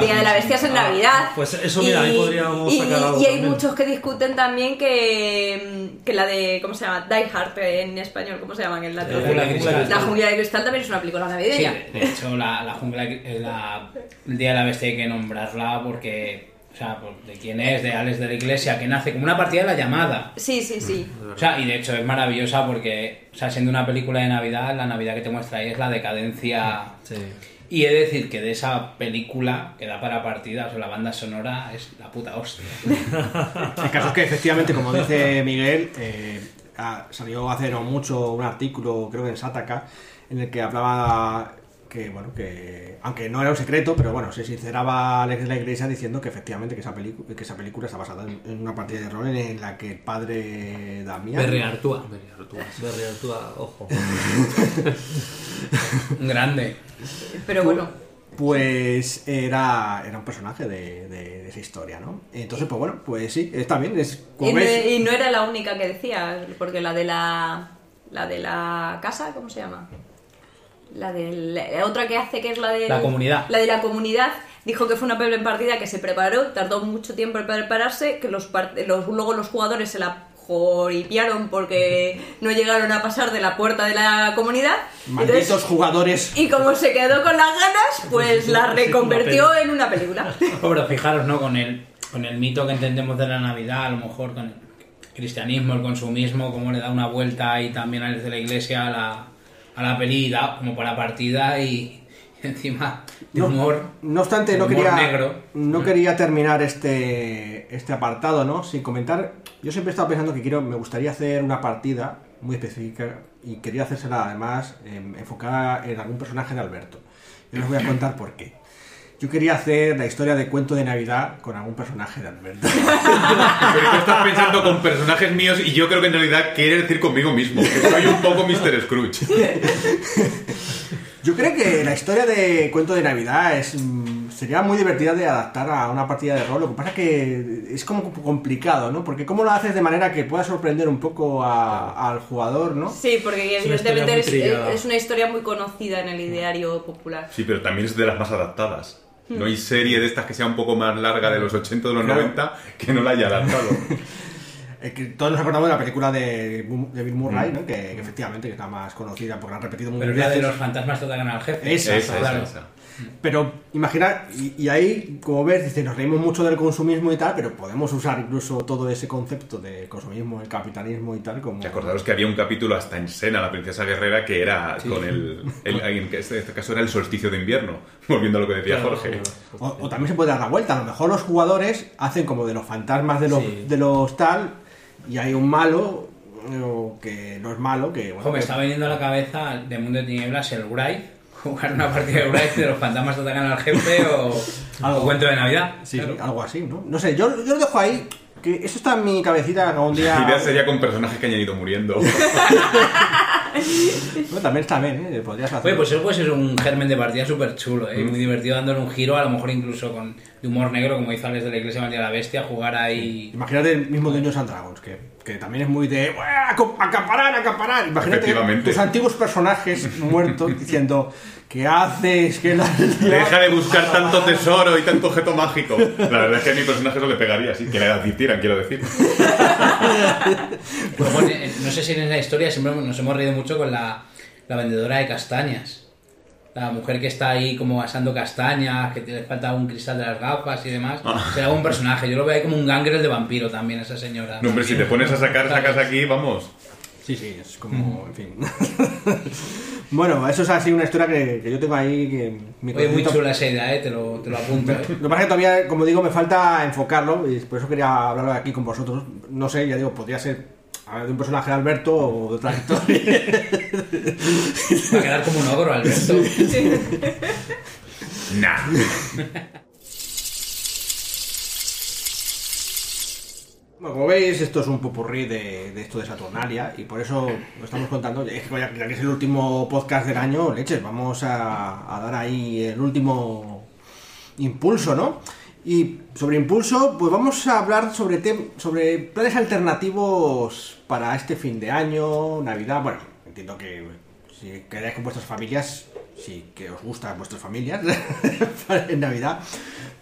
[SPEAKER 7] Día de la Bestia es en
[SPEAKER 3] Ah,
[SPEAKER 7] Navidad.
[SPEAKER 3] Pues eso, mira, ahí podríamos
[SPEAKER 7] y,
[SPEAKER 3] sacar algo
[SPEAKER 7] y hay
[SPEAKER 3] también.
[SPEAKER 7] muchos que discuten también que, que la de, ¿cómo se llama? Die Hard en español, ¿cómo se llaman? En la,
[SPEAKER 5] La jungla de cristal.
[SPEAKER 7] La jungla de cristal también es una película
[SPEAKER 5] Sí,
[SPEAKER 7] navideña.
[SPEAKER 5] de de hecho, la, la jungla, eh, la- el Día de la Bestia hay que nombrarla porque, o sea, por- de quién es, de Alex de la Iglesia, que nace como una partida de la llamada.
[SPEAKER 7] Sí, sí, sí.
[SPEAKER 5] O sea, y de hecho es maravillosa porque, o sea, siendo una película de Navidad, la Navidad que te muestra ahí es la decadencia.
[SPEAKER 3] Sí.
[SPEAKER 5] Y he de decir que de esa película que da para partida, o sea, la banda sonora es la puta hostia. *laughs*
[SPEAKER 2] El caso es que efectivamente, como dice Miguel, eh, salió hace no mucho un artículo, creo que en Sataka, en el que hablaba que, bueno, que aunque no era un secreto, pero bueno, se sinceraba Alex de la Iglesia diciendo que efectivamente que esa, pelicu- que esa película está basada en, en una partida de rol en la que el padre Damián...
[SPEAKER 5] Berry Artúa.
[SPEAKER 3] Berry Artúa, ojo.
[SPEAKER 5] Un *laughs* grande.
[SPEAKER 7] Pero bueno.
[SPEAKER 2] Pues era, era un personaje de, de- de esa historia, ¿no? Entonces, pues bueno, pues sí, está bien, es como
[SPEAKER 7] Y
[SPEAKER 2] ves-
[SPEAKER 7] y no era la única que decía, porque la de la. La de la casa, ¿cómo se llama? La de la otra que hace que es la de
[SPEAKER 5] La comunidad.
[SPEAKER 7] La de la comunidad dijo que fue una partida que se preparó, tardó mucho tiempo en prepararse, que los, los luego los jugadores se la joripiaron porque *laughs* no llegaron a pasar de la puerta de la comunidad.
[SPEAKER 2] Malditos
[SPEAKER 7] Entonces,
[SPEAKER 2] jugadores.
[SPEAKER 7] y como se quedó con las ganas, *laughs* pues la reconvirtió en una película. *laughs*
[SPEAKER 5] Pero fijaros, ¿no? Con el, con el mito que entendemos de la Navidad, a lo mejor con el cristianismo, el consumismo, cómo le da una vuelta y también a de la iglesia a la, a la peli, como para partida y, *laughs* encima de humor.
[SPEAKER 2] No obstante, no quería,
[SPEAKER 5] negro.
[SPEAKER 2] no quería terminar este, este apartado, ¿no? Sin comentar. Yo siempre he estado pensando que quiero, me gustaría hacer una partida muy específica y quería hacérsela además em, enfocada en algún personaje de Alberto. Yo les voy a contar por qué. Yo quería hacer la historia de cuento de Navidad con algún personaje de Alberto. *laughs*
[SPEAKER 4] Pero tú estás pensando con personajes míos y yo creo que en realidad quiere decir conmigo mismo, que soy un poco Mr. Scrooge.
[SPEAKER 2] Yo creo que la historia de cuento de Navidad es mm, sería muy divertida de adaptar a una partida de rol. Lo que pasa es que es como complicado, ¿no? Porque cómo lo haces de manera que pueda sorprender un poco a- al jugador, ¿no?
[SPEAKER 7] Sí, porque evidentemente es una historia muy conocida en el ideario popular.
[SPEAKER 4] Sí, pero también es de las más adaptadas. No hay serie de estas que sea un poco más larga de los 80 o de los
[SPEAKER 2] Claro.
[SPEAKER 4] 90 que no la haya adaptado. *laughs*
[SPEAKER 2] Que todos nos acordamos de la película de, Bill Murray, ¿no? Que, que efectivamente que es la más conocida porque la han repetido
[SPEAKER 5] Pero
[SPEAKER 2] muchas
[SPEAKER 5] es la de los fantasmas que atacan al jefe.
[SPEAKER 2] Esa,
[SPEAKER 4] Esa, esa,
[SPEAKER 5] claro.
[SPEAKER 4] esa.
[SPEAKER 2] Pero imagina, y, y ahí, como ves, dice, nos reímos mucho del consumismo y tal, pero podemos usar incluso todo ese concepto de consumismo, el capitalismo y tal como...
[SPEAKER 4] Acordaros que había un capítulo hasta en Sena, la princesa guerrera, que era con el, el- En que este, este caso era el solsticio de invierno, *laughs* volviendo a lo que decía
[SPEAKER 3] Claro,
[SPEAKER 4] Jorge.
[SPEAKER 3] claro.
[SPEAKER 2] O, o también se puede dar la vuelta. A lo mejor los jugadores hacen como de los fantasmas de los,
[SPEAKER 3] Sí.
[SPEAKER 2] de los tal, y hay un malo o que no es malo, que... bueno,
[SPEAKER 5] Ojo, me
[SPEAKER 2] que-
[SPEAKER 5] está viniendo a la cabeza de Mundo de Tinieblas el Wraith, jugar una partida de Wraith de los fantasmas atacan al jefe o, *laughs*
[SPEAKER 2] Algo.
[SPEAKER 5] o cuento de Navidad.
[SPEAKER 2] Sí,
[SPEAKER 5] Claro.
[SPEAKER 2] algo así, ¿no? No sé, yo, yo lo dejo ahí, que eso está en mi cabecita algún día... *laughs*
[SPEAKER 4] La idea sería con personajes que hayan ido muriendo. *laughs* *laughs*
[SPEAKER 2] Bueno, también está bien, ¿eh? Podrías hacer.
[SPEAKER 5] Oye, pues eso puede ser un germen de partida súper chulo, ¿eh? muy divertido dándole un giro, a lo mejor incluso con de humor negro, como hizo Alex de la Iglesia María la Bestia, jugar ahí...
[SPEAKER 2] Imagínate el mismo Dungeons and Dragons, que, que también es muy de "Buah, aco- acaparar, acaparar. Imagínate tus antiguos personajes *laughs* muertos diciendo ¿Qué haces? ¿Qué la
[SPEAKER 4] Deja de *laughs* buscar tanto tesoro y tanto objeto mágico. La verdad es que a mi personaje eso le pegaría, sí, que le advirtieran, quiero decir.
[SPEAKER 5] Luego, en- en- no sé si en esa historia siempre nos hemos reído mucho con la, la vendedora de castañas. La mujer que está ahí como asando castañas, que le falta un cristal de las gafas y demás.
[SPEAKER 4] Ah.
[SPEAKER 5] Será un personaje. Yo lo veo ahí como un gangrel de vampiro también, esa señora.
[SPEAKER 4] No, hombre, si te pones a sacar, sacas aquí, vamos.
[SPEAKER 2] Sí, sí, es como, en fin. *laughs* bueno, eso es así una historia que, que yo tengo ahí. Que mi
[SPEAKER 5] Oye, muy chula esa idea, ¿eh? te, lo, te lo apunto. ¿eh?
[SPEAKER 2] Lo que pasa es que todavía, como digo, me falta enfocarlo y por eso quería hablarlo aquí con vosotros. No sé, ya digo, podría ser a ver, de un personaje de Alberto o de otra historia. *laughs*
[SPEAKER 5] Va a quedar como un ogro, Alberto.
[SPEAKER 4] Nah. *laughs*
[SPEAKER 2] Bueno, como veis, esto es un popurrí de, esto de Saturnalia y por eso lo estamos contando. Ya que es el último podcast del año, leches, vamos a, a dar ahí el último impulso, ¿no? Y sobre impulso, pues vamos a hablar sobre, tem- sobre planes alternativos para este fin de año, Navidad. Bueno, entiendo que si quedáis con vuestras familias, sí que os gustan vuestras familias *laughs* en Navidad.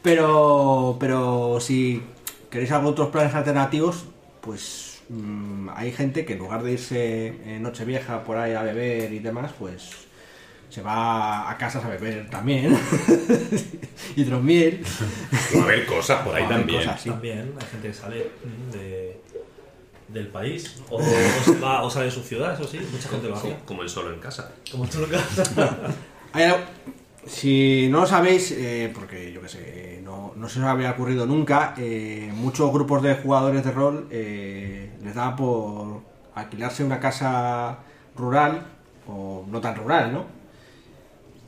[SPEAKER 2] Pero, pero si queréis algún otros planes alternativos, pues mm, hay gente que en lugar de irse en Nochevieja por ahí a beber y demás, pues se va a casas a beber también. *laughs* Hidromiel.
[SPEAKER 4] Va a haber cosas por ahí
[SPEAKER 2] Va a
[SPEAKER 4] también.
[SPEAKER 2] cosas, sí.
[SPEAKER 3] También hay gente que sale mm, de, del país o, o se va- o sale de su ciudad, eso sí, mucha gente lo hace.
[SPEAKER 6] Como, como el solo en casa.
[SPEAKER 3] Como tú lo que
[SPEAKER 2] Hay algo- si no lo sabéis, eh, porque yo que sé, no, se os había ocurrido nunca, eh, muchos grupos de jugadores de rol eh, les da por alquilarse una casa rural, o no tan rural, ¿no?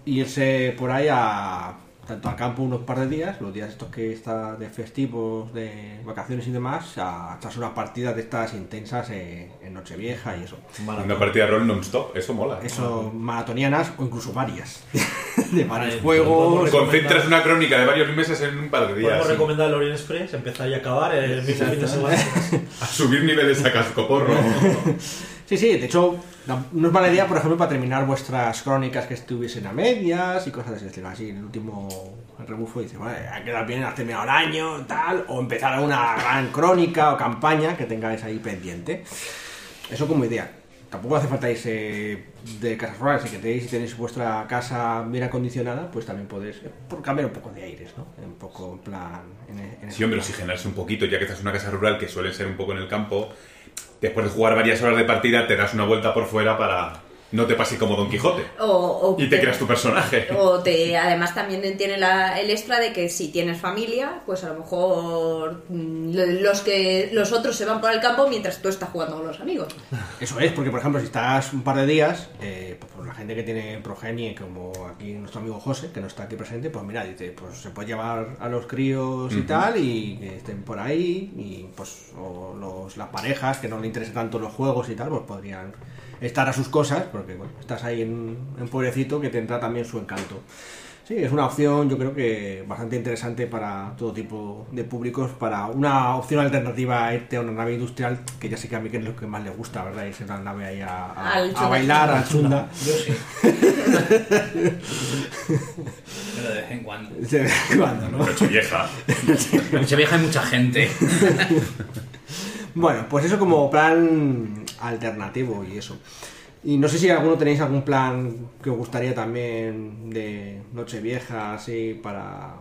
[SPEAKER 2] Irse por ahí a tanto al campo unos par de días, los días estos que está de festivos, de vacaciones y demás, a echarse unas partidas de estas intensas eh, en Nochevieja y eso.
[SPEAKER 4] Una partida de rol non-stop, eso mola.
[SPEAKER 2] Eso, maratonianas o incluso varias. *laughs* de varios
[SPEAKER 3] Vale,
[SPEAKER 2] juegos.
[SPEAKER 4] Concentras una crónica de varios meses en un par de días.
[SPEAKER 3] Podemos
[SPEAKER 4] sí.
[SPEAKER 3] recomendar el Orient Express, empezar y acabar el mismo fin de semana.
[SPEAKER 4] A subir niveles a cascoporro. *laughs*
[SPEAKER 2] Sí, sí, de hecho, no es mala idea, por ejemplo, para terminar vuestras crónicas que estuviesen a medias y cosas de ese estilo. Así, el último rebufo dice, bueno, ha quedado bien terminado el año, tal, o empezar una gran crónica o campaña que tengáis ahí pendiente. Eso como idea. Tampoco hace falta irse de casas rurales, si queréis, si tenéis vuestra casa bien acondicionada, pues también podéis, eh, por cambiar un poco de aires, ¿no? Un poco en plan... En, en
[SPEAKER 4] Sí, hombre, oxigenarse un poquito, ya que estás en una casa rural que suele ser un poco en el campo. Después de jugar varias horas de partida, te das una vuelta por fuera para no te pase como Don Quijote.
[SPEAKER 7] O, o-
[SPEAKER 4] Y te creas tu personaje.
[SPEAKER 7] O te, además también tiene la- el extra de que si tienes familia, pues a lo mejor mm, los que los otros se van por el campo mientras tú estás jugando con los amigos.
[SPEAKER 2] Eso es, porque por ejemplo, si estás un par de días, eh, pues por la gente que tiene progenie, como aquí nuestro amigo José, que no está aquí presente, pues mira, dice, pues se puede llevar a los críos y tal, y que estén por ahí, y pues, o los, las parejas que no le interesen tanto los juegos y tal, pues podrían estar a sus cosas, porque bueno, estás ahí en un pueblecito que tendrá también su encanto. Sí, es una opción yo creo que bastante interesante para todo tipo de públicos, para una opción alternativa a irte a una nave industrial, que ya sé que a mí que es lo que más le gusta, ¿verdad? Irse a una nave ahí a, a- a
[SPEAKER 7] chunda
[SPEAKER 2] bailar, al chunda. *laughs*
[SPEAKER 5] Yo sí. *laughs* Pero de vez en cuando.
[SPEAKER 2] De vez en cuando, ¿no?
[SPEAKER 4] Noche vieja.
[SPEAKER 5] En Sevilla hay mucha gente. *laughs*
[SPEAKER 2] Bueno, pues eso como plan alternativo y eso. Y no sé si alguno tenéis algún plan que os gustaría también de Nochevieja, así, para...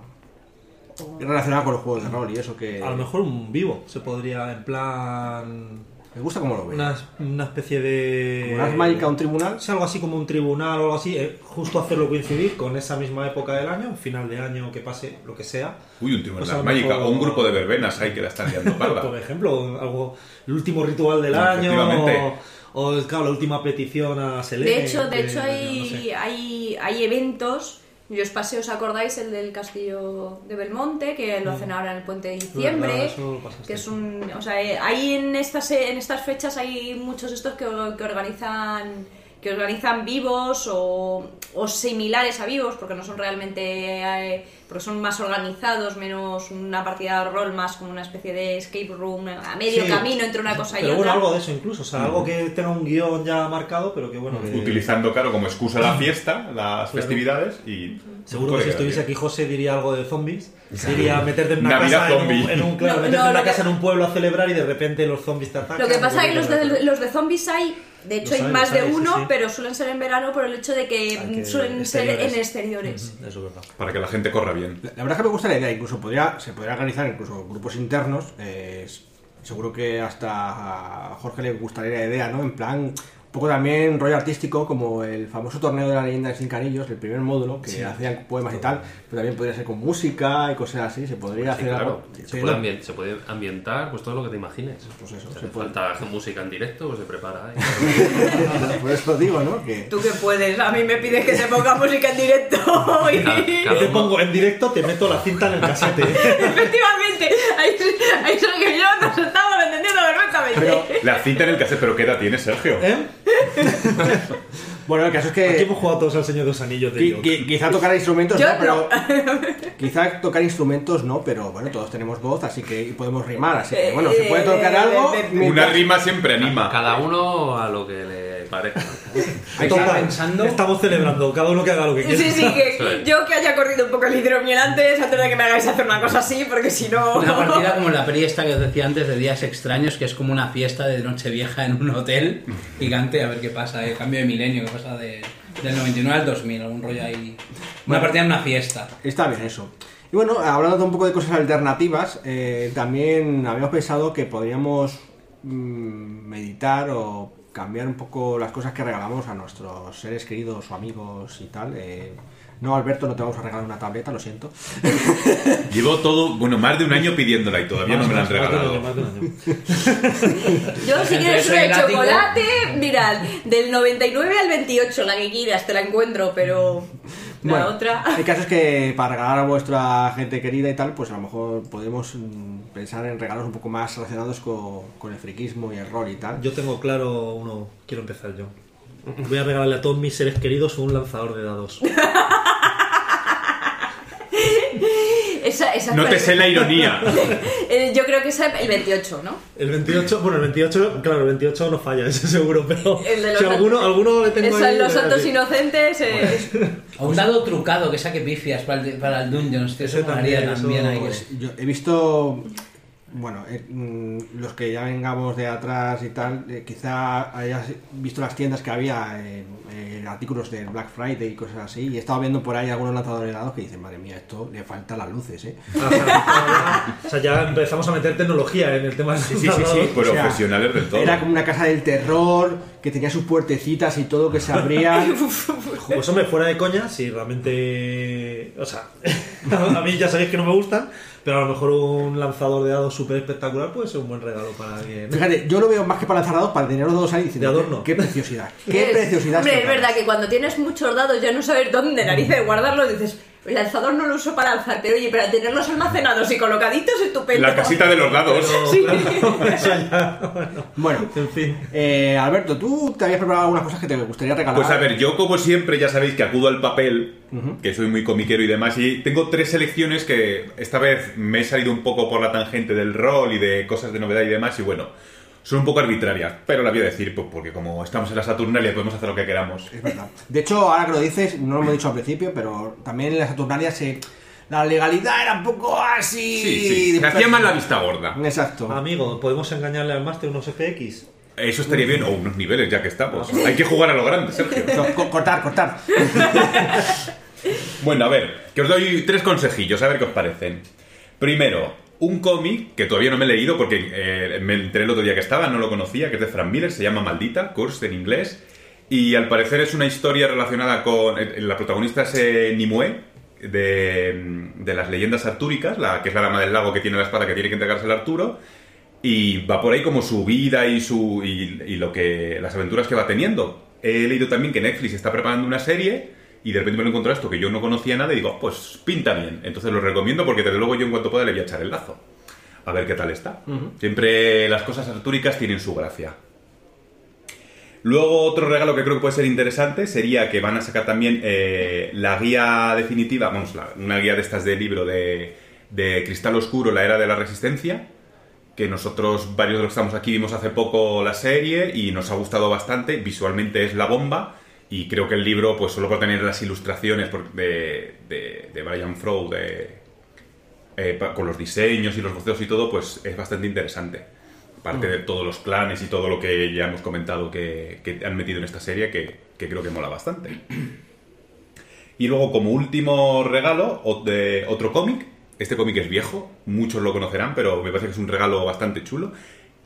[SPEAKER 2] relacionado con los juegos de rol y eso que...
[SPEAKER 3] A lo mejor un vivo se podría, en plan.
[SPEAKER 2] Me gusta cómo lo veis.
[SPEAKER 3] Una, una especie de.
[SPEAKER 2] Como las mágica un tribunal.
[SPEAKER 3] Es algo así como un tribunal o algo así, eh, justo hacerlo coincidir con esa misma época del año, final de año que pase, lo que sea.
[SPEAKER 4] Uy, un tribunal
[SPEAKER 3] Pues a lo
[SPEAKER 4] mágica.
[SPEAKER 3] mejor-
[SPEAKER 4] O un grupo de verbenas ahí que la están liando *laughs* parda.
[SPEAKER 3] Por ejemplo, algo, el último ritual del año, o, o, claro, la última petición a Selene.
[SPEAKER 7] De hecho, de hecho hay,
[SPEAKER 3] no sé.
[SPEAKER 7] hay, hay eventos. Yo os pasé, ¿os acordáis el del castillo de Belmonte? Que lo hacen ahora en el puente de diciembre. Que es un. O sea, eh, hay en estas, en estas fechas hay muchos estos que, que organizan que organizan vivos o, o similares a vivos, porque no son realmente, eh, porque son más organizados, menos una partida de rol, más como una especie de escape room a medio
[SPEAKER 8] Sí.
[SPEAKER 7] camino entre una cosa y
[SPEAKER 8] Pero
[SPEAKER 7] otra.
[SPEAKER 8] bueno, algo de eso incluso, o sea, algo que tenga un guion ya marcado, pero que bueno, que...
[SPEAKER 4] Utilizando, claro, como excusa la fiesta, las festividades y...
[SPEAKER 8] Seguro que si estuviese aquí José diría algo de zombies. Diría meterte en una
[SPEAKER 4] Navidad
[SPEAKER 8] casa, en un, en un- claro,
[SPEAKER 7] No,
[SPEAKER 8] meterte
[SPEAKER 7] no,
[SPEAKER 8] en una
[SPEAKER 7] que-
[SPEAKER 8] casa en un pueblo a celebrar y de repente los zombies te atacan.
[SPEAKER 7] Lo que pasa es que
[SPEAKER 8] y
[SPEAKER 7] los de, los de zombies hay, de hecho hay más de
[SPEAKER 8] sí,
[SPEAKER 7] uno,
[SPEAKER 8] sí.
[SPEAKER 7] pero suelen ser en verano por el hecho de que, suelen ser
[SPEAKER 8] exteriores.
[SPEAKER 7] en exteriores.
[SPEAKER 8] Eso es verdad.
[SPEAKER 4] Para que la gente corra bien.
[SPEAKER 2] La la verdad es que me gusta la idea, incluso podría, se podría organizar incluso grupos internos. eh, seguro que hasta a Jorge le gustaría la idea, ¿no? En plan, un poco también rollo artístico, como el famoso torneo de la leyenda de Cinco Anillos, el primer módulo, que hacían poemas y tal, pero también podría ser con música y cosas así, se podría
[SPEAKER 6] Sí,
[SPEAKER 2] hacer
[SPEAKER 6] claro.
[SPEAKER 2] algo.
[SPEAKER 6] Se,
[SPEAKER 2] Sí,
[SPEAKER 6] puede se puede ambientar pues todo lo que te imagines.
[SPEAKER 2] Pues eso, se puede.
[SPEAKER 6] falta hacer música en directo, pues se prepara. *laughs*
[SPEAKER 2] Por eso digo, ¿no? Que
[SPEAKER 7] Tú que puedes, a mí me pides que te ponga música en directo. y-
[SPEAKER 6] Cada- cada *laughs*
[SPEAKER 8] Te
[SPEAKER 6] uno-
[SPEAKER 8] pongo en directo, te meto la cinta en el casete.
[SPEAKER 7] Efectivamente, ahí, ahí Sergio y yo nos estamos entendiendo perfectamente.
[SPEAKER 4] La cinta en el cassette, pero ¿qué edad tiene Sergio?
[SPEAKER 8] ¿Eh? *laughs*
[SPEAKER 2] Bueno, el caso es
[SPEAKER 8] Aquí
[SPEAKER 2] que
[SPEAKER 8] hemos jugado todos al Señor de los Anillos de
[SPEAKER 2] qui-
[SPEAKER 8] Dios.
[SPEAKER 2] qui- quizá tocar instrumentos
[SPEAKER 7] Yo
[SPEAKER 2] no, pero *laughs* quizá tocar instrumentos no, pero bueno, todos tenemos voz, así que podemos rimar, así que bueno, se puede tocar
[SPEAKER 7] Eh,
[SPEAKER 2] algo.
[SPEAKER 7] eh, eh,
[SPEAKER 4] Una rima siempre anima.
[SPEAKER 6] Cada uno a lo que le parezca.
[SPEAKER 5] Estaba
[SPEAKER 8] Total,
[SPEAKER 5] pensando-
[SPEAKER 8] Estamos celebrando, cada uno que haga lo que quiera.
[SPEAKER 7] Sí, sí, que yo que haya corrido un poco el hidromiel antes, antes de que me hagáis hacer una cosa así, porque si no...
[SPEAKER 5] Una partida como la peli esta que os decía antes de Días Extraños, que es como una fiesta de Nochevieja en un hotel gigante, a ver qué pasa, el cambio de milenio, qué pasa de- del 99 al 2000, algún rollo ahí. Una partida en una fiesta.
[SPEAKER 2] Está bien eso. Y bueno, hablando un poco de cosas alternativas, eh, también habíamos pensado que podríamos mm, meditar o cambiar un poco las cosas que regalamos a nuestros seres queridos o amigos y tal. Eh, no, Alberto, no te vamos a regalar una tableta, lo siento. *laughs*
[SPEAKER 4] Llevo todo, bueno, más de un año pidiéndola y todavía no me la han
[SPEAKER 8] Más de un año,
[SPEAKER 4] regalado.
[SPEAKER 8] más de un año.
[SPEAKER 7] Yo si quieres una de chocolate, mirad, del 99 al 28, la que quieras, te la encuentro, pero la
[SPEAKER 2] Bueno,
[SPEAKER 7] otra...
[SPEAKER 2] El caso es que para regalar a vuestra gente querida y tal, pues a lo mejor podemos mm, pensar en regalos un poco más relacionados con, con el friquismo y el rol y tal.
[SPEAKER 8] Yo tengo claro uno, quiero empezar yo. Voy a regalarle a todos mis seres queridos un lanzador de dados. *laughs*
[SPEAKER 7] Esa, esa
[SPEAKER 4] No te sé la ironía. *laughs*
[SPEAKER 7] Eh, Yo creo que es el 28, ¿no?
[SPEAKER 8] El 28, bueno, el 28, claro, el 28 no falla, *laughs* eso seguro, pero
[SPEAKER 7] El de los
[SPEAKER 8] si alguno, alguno le tengo
[SPEAKER 7] Eso
[SPEAKER 8] ahí,
[SPEAKER 7] en los
[SPEAKER 8] le-
[SPEAKER 7] santos inocentes es...
[SPEAKER 5] O un dado trucado que saque pifias para el, para el Dungeons, tío, eso
[SPEAKER 8] también eso-
[SPEAKER 5] ahí.
[SPEAKER 2] Pues yo he visto, bueno, eh, mm, los que ya vengamos de atrás y tal, eh, quizá hayas visto las tiendas que había, eh, eh, artículos del Black Friday y cosas así, y he estado viendo por ahí algunos lanzadores de dados que dicen, madre mía, esto le faltan las luces, ¿eh?
[SPEAKER 8] O *laughs* sea, o sea, ya empezamos a meter tecnología en el tema de
[SPEAKER 2] Sí, sí, sí, sí.
[SPEAKER 4] Pero
[SPEAKER 2] O sea,
[SPEAKER 4] profesionales del todo.
[SPEAKER 2] Era como una casa del terror, que tenía sus puertecitas y todo que se abría. *laughs*
[SPEAKER 8] Pues hombre, fuera de coña, si realmente. O sea, *laughs* a mí ya sabéis que no me gustan, pero a lo mejor un lanzador de dados súper espectacular puede ser un buen regalo para alguien.
[SPEAKER 2] Fíjate, yo lo veo más que para lanzar dados, para tener los dados ahí diciendo,
[SPEAKER 8] De adorno.
[SPEAKER 2] qué preciosidad, qué
[SPEAKER 7] Es-
[SPEAKER 2] preciosidad.
[SPEAKER 7] Hombre, es
[SPEAKER 2] total".
[SPEAKER 7] verdad que cuando tienes muchos dados ya no sabes dónde narices guardarlos, dices, el lanzador no lo uso para lanzar, pero oye, para tenerlos almacenados y colocaditos, estupendo.
[SPEAKER 4] La casita de los dados. *laughs*
[SPEAKER 7] Sí. *laughs*
[SPEAKER 8] Bueno, en fin.
[SPEAKER 2] eh, Alberto, tú te habías preparado algunas cosas que te gustaría regalar.
[SPEAKER 4] Pues a ver, yo como siempre ya sabéis que acudo al papel, que soy muy comiquero y demás, y tengo tres selecciones que esta vez me he salido un poco por la tangente del rol y de cosas de novedad y demás, y bueno, son un poco arbitrarias, pero la voy a decir pues, porque como estamos en la Saturnalia podemos hacer lo que queramos.
[SPEAKER 2] Es verdad. De hecho, ahora que lo dices, no lo hemos dicho al principio, pero también en las Saturnalias se... la legalidad era un poco así.
[SPEAKER 4] Sí, sí, se hacía mal la vista gorda.
[SPEAKER 2] Exacto.
[SPEAKER 8] Amigo, ¿podemos engañarle al máster unos FX?
[SPEAKER 4] Eso estaría bien, o unos niveles ya que estamos. Hay que jugar a lo grande, Sergio.
[SPEAKER 2] Co- co- cortar, cortar. *laughs*
[SPEAKER 4] Bueno, a ver, que os doy tres consejillos, a ver qué os parecen. Primero, un cómic que todavía no me he leído porque eh, me enteré el otro día que estaba, no lo conocía, que es de Frank Miller, se llama Maldita, Curse en inglés. Y al parecer es una historia relacionada con. eh, La protagonista es eh, Nimue, de, de las leyendas artúricas, la que es la dama del lago que tiene la espada que tiene que entregársela a Arturo. Y va por ahí como su vida y su y lo que las aventuras que va teniendo. He leído también que Netflix está preparando una serie y de repente me lo encontré esto que yo no conocía nada y digo, "Ah, pues pinta bien. Entonces lo recomiendo porque desde luego yo en cuanto pueda le voy a echar el lazo. A ver qué tal está. Siempre las cosas artúricas tienen su gracia. Luego otro regalo que creo que puede ser interesante sería que van a sacar también eh, la guía definitiva, vamos, la- una guía de estas de libro de, de Cristal Oscuro, la era de la resistencia, que nosotros, varios de los que estamos aquí, vimos hace poco la serie y nos ha gustado bastante, visualmente es la bomba y creo que el libro, pues solo por tener las ilustraciones de, de, de Brian Froud, de- eh, con los diseños y los bocetos y todo, pues es bastante interesante. Aparte de todos los planes y todo lo que ya hemos comentado que, que han metido en esta serie, que, que creo que mola bastante. Y luego, como último regalo, de otro cómic. Este cómic es viejo, muchos lo conocerán, pero me parece que es un regalo bastante chulo.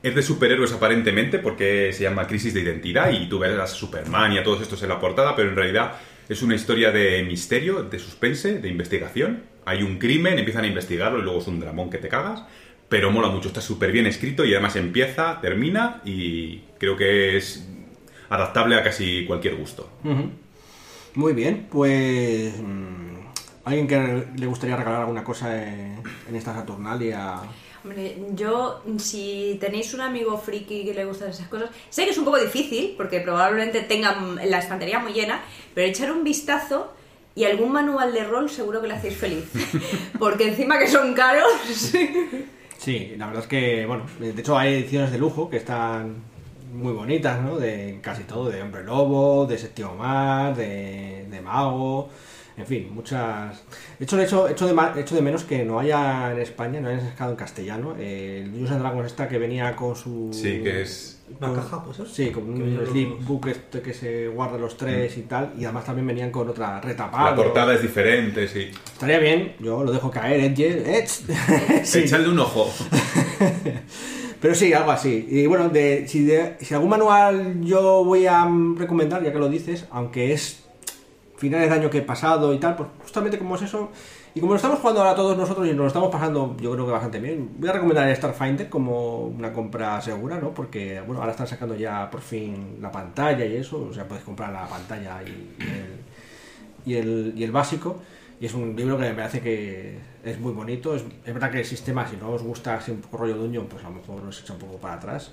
[SPEAKER 4] Es de superhéroes aparentemente, porque se llama Crisis de Identidad y tú ves a Superman y a todos estos en la portada, pero en realidad es una historia de misterio, de suspense, de investigación. Hay un crimen, empiezan a investigarlo y luego es un dramón que te cagas, pero mola mucho, está súper bien escrito y además empieza, termina y creo que es adaptable a casi cualquier gusto.
[SPEAKER 2] Muy bien, pues. mm, ¿Alguien que le gustaría regalar alguna cosa en esta Saturnalia?
[SPEAKER 7] Hombre, yo, si tenéis un amigo friki que le gustan esas cosas, sé que es un poco difícil, porque probablemente tengan la estantería muy llena, pero echar un vistazo y algún manual de rol seguro que le hacéis feliz. *laughs* Porque encima que son caros.
[SPEAKER 2] Sí, la verdad es que, bueno, de hecho hay ediciones de lujo que están muy bonitas, ¿no? De casi todo, de Hombre Lobo, de Séptimo Mar, de, de Mago, en fin, muchas... De hecho, echo, echo, de, menos que no haya en España, no hayan sacado en castellano, eh, el Dungeons and Dragons esta que venía con su...
[SPEAKER 4] Sí, que es
[SPEAKER 8] Una caja, pues
[SPEAKER 2] Sí, con un
[SPEAKER 8] venían los-
[SPEAKER 2] sleepbook este que se guarda los tres y tal, y además también venían con otra retapada.
[SPEAKER 4] La portada es diferente, sí.
[SPEAKER 2] Estaría bien, yo lo dejo caer, Edge, Edge. *laughs* Sí.
[SPEAKER 4] Echarle un ojo. *laughs*
[SPEAKER 2] Pero sí, algo así. Y bueno, de, si, de- si algún manual yo voy a mm, recomendar, ya que lo dices, aunque es finales de año que he pasado y tal, pues justamente como es eso, y como lo estamos jugando ahora todos nosotros y nos lo estamos pasando yo creo que bastante bien, voy a recomendar el Starfinder como una compra segura, ¿no? Porque, bueno, ahora están sacando ya por fin la pantalla y eso, o sea, puedes comprar la pantalla y, el, y el, y el básico. Y es un libro que me parece que es muy bonito. Es, es verdad que el sistema, si no os gusta así un poco rollo Dungeon, pues a lo mejor os echa un poco para atrás.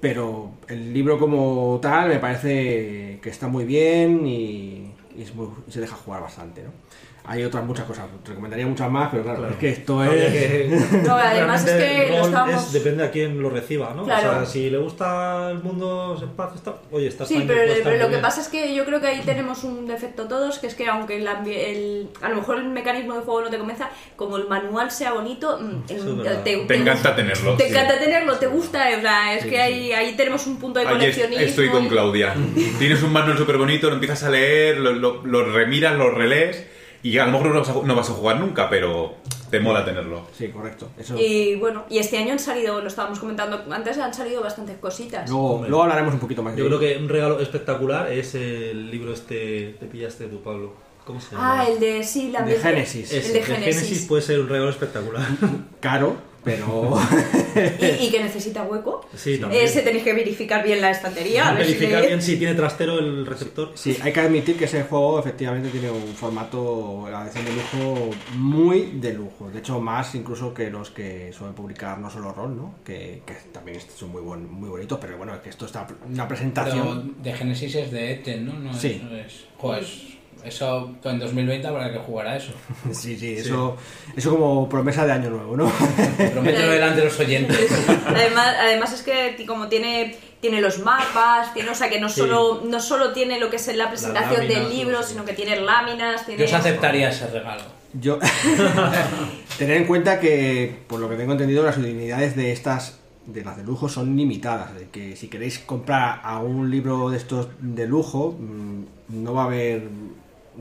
[SPEAKER 2] Pero el libro como tal me parece que está muy bien y, y se deja jugar bastante, ¿no? Hay otras muchas cosas, recomendaría muchas más, pero claro,
[SPEAKER 8] Claro.
[SPEAKER 2] es que esto es...
[SPEAKER 8] que- *laughs*
[SPEAKER 7] No, además es que lo
[SPEAKER 8] rol
[SPEAKER 7] estábamos-
[SPEAKER 8] es- depende a quién lo reciba, ¿no?
[SPEAKER 7] Claro.
[SPEAKER 8] O sea, si le gusta el mundo espacio, está... oye, está
[SPEAKER 7] Sí,
[SPEAKER 8] Finder
[SPEAKER 7] pero, pero lo que
[SPEAKER 8] bien.
[SPEAKER 7] pasa es que yo creo que ahí tenemos un defecto todos, que es que aunque el, el- a lo mejor el mecanismo de juego no te convenza, como el manual sea bonito, mm, el-
[SPEAKER 8] es verdad.
[SPEAKER 4] Te encanta tenerlo.
[SPEAKER 7] Te
[SPEAKER 4] sí.
[SPEAKER 7] encanta tenerlo, te gusta, o sea, es que ahí, ahí tenemos un punto de
[SPEAKER 4] Ahí es-
[SPEAKER 7] coleccionismo.
[SPEAKER 4] estoy con
[SPEAKER 7] y-
[SPEAKER 4] Claudia. *laughs* Tienes un manual súper bonito, lo empiezas a leer, lo, lo- lo remiras, lo relees y a lo mejor no vas, a, no vas a jugar nunca, pero te mola tenerlo.
[SPEAKER 2] Sí, correcto. Eso.
[SPEAKER 7] Y bueno, y este año han salido, lo estábamos comentando antes, han salido bastantes cositas.
[SPEAKER 2] Luego, luego hablaremos un poquito más de
[SPEAKER 8] Yo creo que un regalo espectacular es el libro este, te pillaste tú, Pablo. ¿Cómo se llama?
[SPEAKER 7] Ah, el de sí, la
[SPEAKER 2] De Génesis.
[SPEAKER 7] El de Génesis.
[SPEAKER 8] puede ser un regalo espectacular.
[SPEAKER 2] Caro, pero...
[SPEAKER 7] Y, y que necesita hueco.
[SPEAKER 8] Sí, también.
[SPEAKER 7] Ese tenéis que verificar bien la estantería. a ver si
[SPEAKER 8] Verificar
[SPEAKER 7] le-
[SPEAKER 8] bien si tiene trastero el receptor.
[SPEAKER 2] Sí, hay que admitir que ese juego efectivamente tiene un formato, la edición de lujo, muy de lujo. De hecho, más incluso que los que suelen publicar no solo rol, ¿no? Que, que también son muy, buen- muy bonitos, pero bueno, que esto está una
[SPEAKER 5] Pero
[SPEAKER 2] presentación.
[SPEAKER 5] de Genesis es de Eten, ¿no? no
[SPEAKER 2] Sí.
[SPEAKER 5] Es, no es- Pues eso en 2020 habrá que jugar a eso.
[SPEAKER 2] Sí, sí, eso, eso como promesa de año nuevo, ¿no?
[SPEAKER 5] Promételo delante de los oyentes. *laughs*
[SPEAKER 7] Además, además es que como tiene tiene los mapas, tiene, o sea que no
[SPEAKER 8] Sí.
[SPEAKER 7] solo no solo tiene lo que es la presentación del libro,
[SPEAKER 8] sí.
[SPEAKER 7] sino que tiene láminas, tiene
[SPEAKER 5] Yo os aceptaría ese regalo.
[SPEAKER 2] Yo. *laughs* Tener en cuenta que, por lo que tengo entendido, las unidades de estas, de las de lujo, son limitadas. De que si queréis comprar a un libro de estos de lujo, mm, no va a haber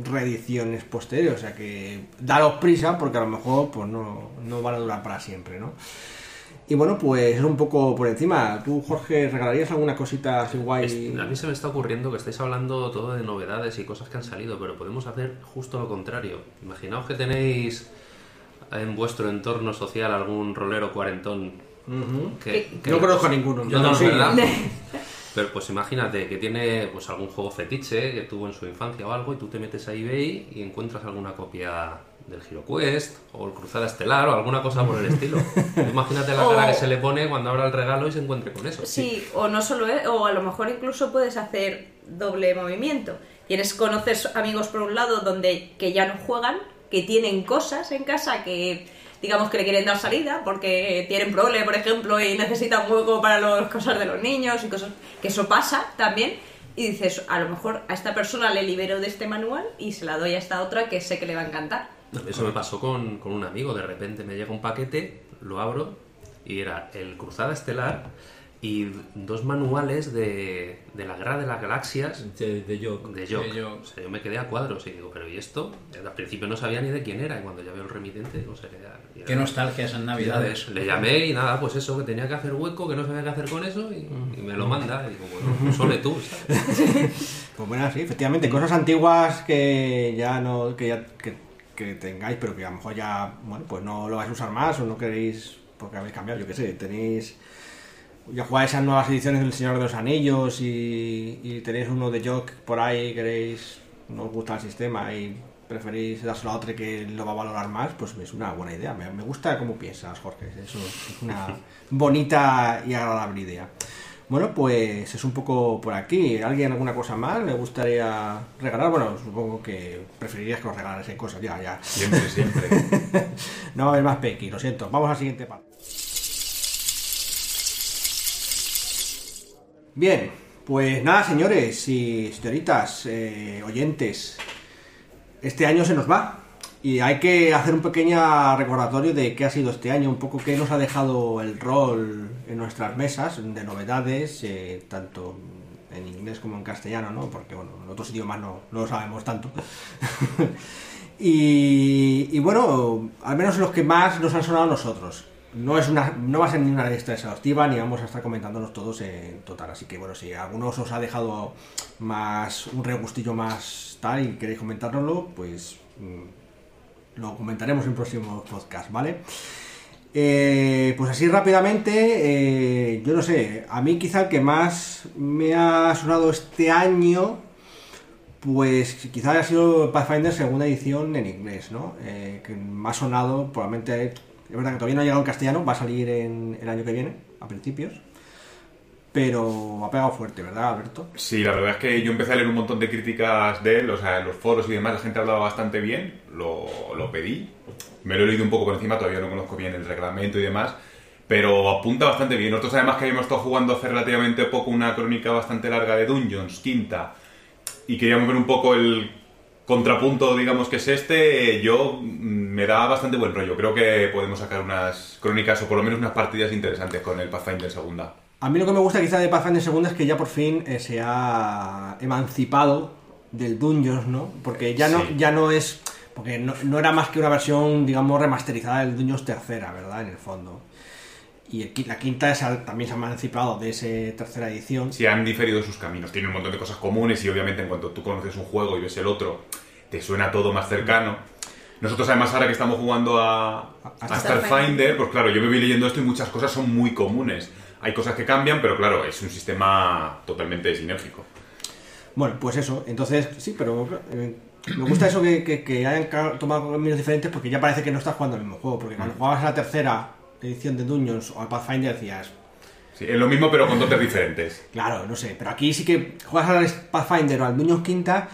[SPEAKER 2] reediciones posteriores. O sea que daros prisa porque a lo mejor pues no, no van a durar para siempre, ¿no? Y bueno, pues es un poco por encima. ¿Tú, Jorge, regalarías alguna cosita así guay?
[SPEAKER 6] Es- a mí se me está ocurriendo que estáis hablando todo de novedades y cosas que han salido, pero podemos hacer justo lo contrario. Imaginaos que tenéis en vuestro entorno social algún rolero cuarentón
[SPEAKER 2] Ujú.
[SPEAKER 6] que, que-
[SPEAKER 2] No conozco a ninguno.
[SPEAKER 6] Yo no,
[SPEAKER 2] Sí. *laughs*
[SPEAKER 6] Pero pues imagínate que tiene pues algún juego fetiche que tuvo en su infancia o algo y tú te metes a eBay y encuentras alguna copia del Hero Quest, o el Cruzada Estelar, o alguna cosa por el *laughs* estilo. Imagínate la cara
[SPEAKER 7] O-
[SPEAKER 6] que se le pone cuando abra el regalo y se encuentre con eso.
[SPEAKER 7] Sí, o no solo es, o a lo mejor incluso puedes hacer doble movimiento. Tienes, conoces amigos por un lado donde que ya no juegan, que tienen cosas en casa que digamos que le quieren dar salida porque tienen prole, por ejemplo, y necesitan hueco para las cosas de los niños y cosas que eso pasa también. Y dices, a lo mejor a esta persona le libero de este manual y se la doy a esta otra que sé que le va a encantar.
[SPEAKER 6] Eso me pasó con, con un amigo. De repente me llega un paquete, lo abro y era el Cruzada Estelar y dos manuales de, de la Guerra de las Galaxias
[SPEAKER 8] De, de Jock.
[SPEAKER 6] de Jock.
[SPEAKER 5] De Jock.
[SPEAKER 6] O sea, yo me quedé a cuadros y digo, pero ¿y esto? Al principio no sabía ni de quién era y cuando ya veo el remitente, digo, sería... y
[SPEAKER 5] Qué
[SPEAKER 6] era-
[SPEAKER 5] nostalgia esas navidades.
[SPEAKER 6] Le llamé y nada, pues eso, que tenía que hacer hueco, que no sabía qué hacer con eso y, y me lo manda. Y digo, bueno, pues sole tú, ¿sabes? *laughs*
[SPEAKER 2] Pues bueno, sí, efectivamente, cosas antiguas que ya no, que ya que, que tengáis, pero que a lo mejor ya, bueno, pues no lo vais a usar más o no queréis, porque habéis cambiado, yo qué sé, tenéis, ya jugáis esas nuevas ediciones del Señor de los Anillos y, y tenéis uno de Jock por ahí, queréis, no os gusta el sistema y preferís dárselo a otro que lo va a valorar más, pues es una buena idea. Me, me gusta cómo piensas, Jorge. Eso es una *laughs* bonita y agradable idea. Bueno, pues es un poco por aquí. ¿Alguien alguna cosa más le gustaría regalar? Bueno, supongo que preferirías que os regalase cosas. Ya, ya.
[SPEAKER 4] Siempre, siempre. *laughs*
[SPEAKER 2] No va a haber más Pequi, lo siento. Vamos al siguiente parte. Bien, pues nada, señores y señoritas, eh, oyentes. Este año se nos va. Y hay que hacer un pequeño recordatorio de qué ha sido este año, un poco qué nos ha dejado el rol en nuestras mesas de novedades, eh, tanto en inglés como en castellano, ¿no? Porque, bueno, en otros idiomas no, no lo sabemos tanto. *laughs* y, y, bueno, al menos los que más nos han sonado a nosotros. No, es una, no va a ser ni una lista exhaustiva, ni vamos a estar comentándonos todos en total. Así que, bueno, si algunos os ha dejado más un regustillo más tal y queréis comentárnoslo, pues mm, lo comentaremos en próximos podcasts, ¿vale? Eh, pues así rápidamente, eh, yo no sé, a mí quizá el que más me ha sonado este año, pues quizá haya sido Pathfinder segunda edición en inglés, ¿no? Eh, que ha sonado, probablemente, es verdad que todavía no ha llegado en castellano, va a salir en el año que viene, a principios, pero ha pegado fuerte, ¿verdad, Alberto?
[SPEAKER 4] Sí, la verdad es que yo empecé a leer un montón de críticas de él, o sea, en los foros y demás, la gente hablaba bastante bien, lo, lo pedí, me lo he leído un poco por encima, todavía no conozco bien el reglamento y demás, pero apunta bastante bien. Nosotros además que habíamos estado jugando hace relativamente poco una crónica bastante larga de Dungeons, quinta, y queríamos ver un poco el contrapunto, digamos, que es este, yo mm, me da bastante buen rollo. Creo que podemos sacar unas crónicas o por lo menos unas partidas interesantes con el Pathfinder segunda.
[SPEAKER 2] A mí lo que me gusta quizá de Pathfinder segunda es que ya por fin eh, se ha emancipado del Dungeons, ¿no? Porque ya no,
[SPEAKER 4] Sí.
[SPEAKER 2] ya no es... Porque no, no era más que una versión, digamos, remasterizada del Dungeons tercera, ¿verdad? En el fondo. Y el la quinta también se ha emancipado de esa tercera edición.
[SPEAKER 4] si han diferido sus caminos. Tienen un montón de cosas comunes y obviamente en cuanto tú conoces un juego y ves el otro, te suena todo más cercano. Nosotros además ahora que estamos jugando a,
[SPEAKER 2] A
[SPEAKER 4] Starfinder, pues claro, yo me voy leyendo esto y muchas cosas son muy comunes. Hay cosas que cambian, pero claro, es un sistema totalmente sinérgico.
[SPEAKER 2] Bueno, pues eso. Entonces, sí, pero eh, me gusta eso que, que- que hayan tomado caminos diferentes porque ya parece que no estás jugando el mismo juego. Porque cuando jugabas a la tercera edición de Dungeons o al Pathfinder decías,
[SPEAKER 4] Sí, es lo mismo pero con dotes diferentes.
[SPEAKER 2] Claro, no sé, pero aquí sí que juegas al Pathfinder o al Dungeons Quinta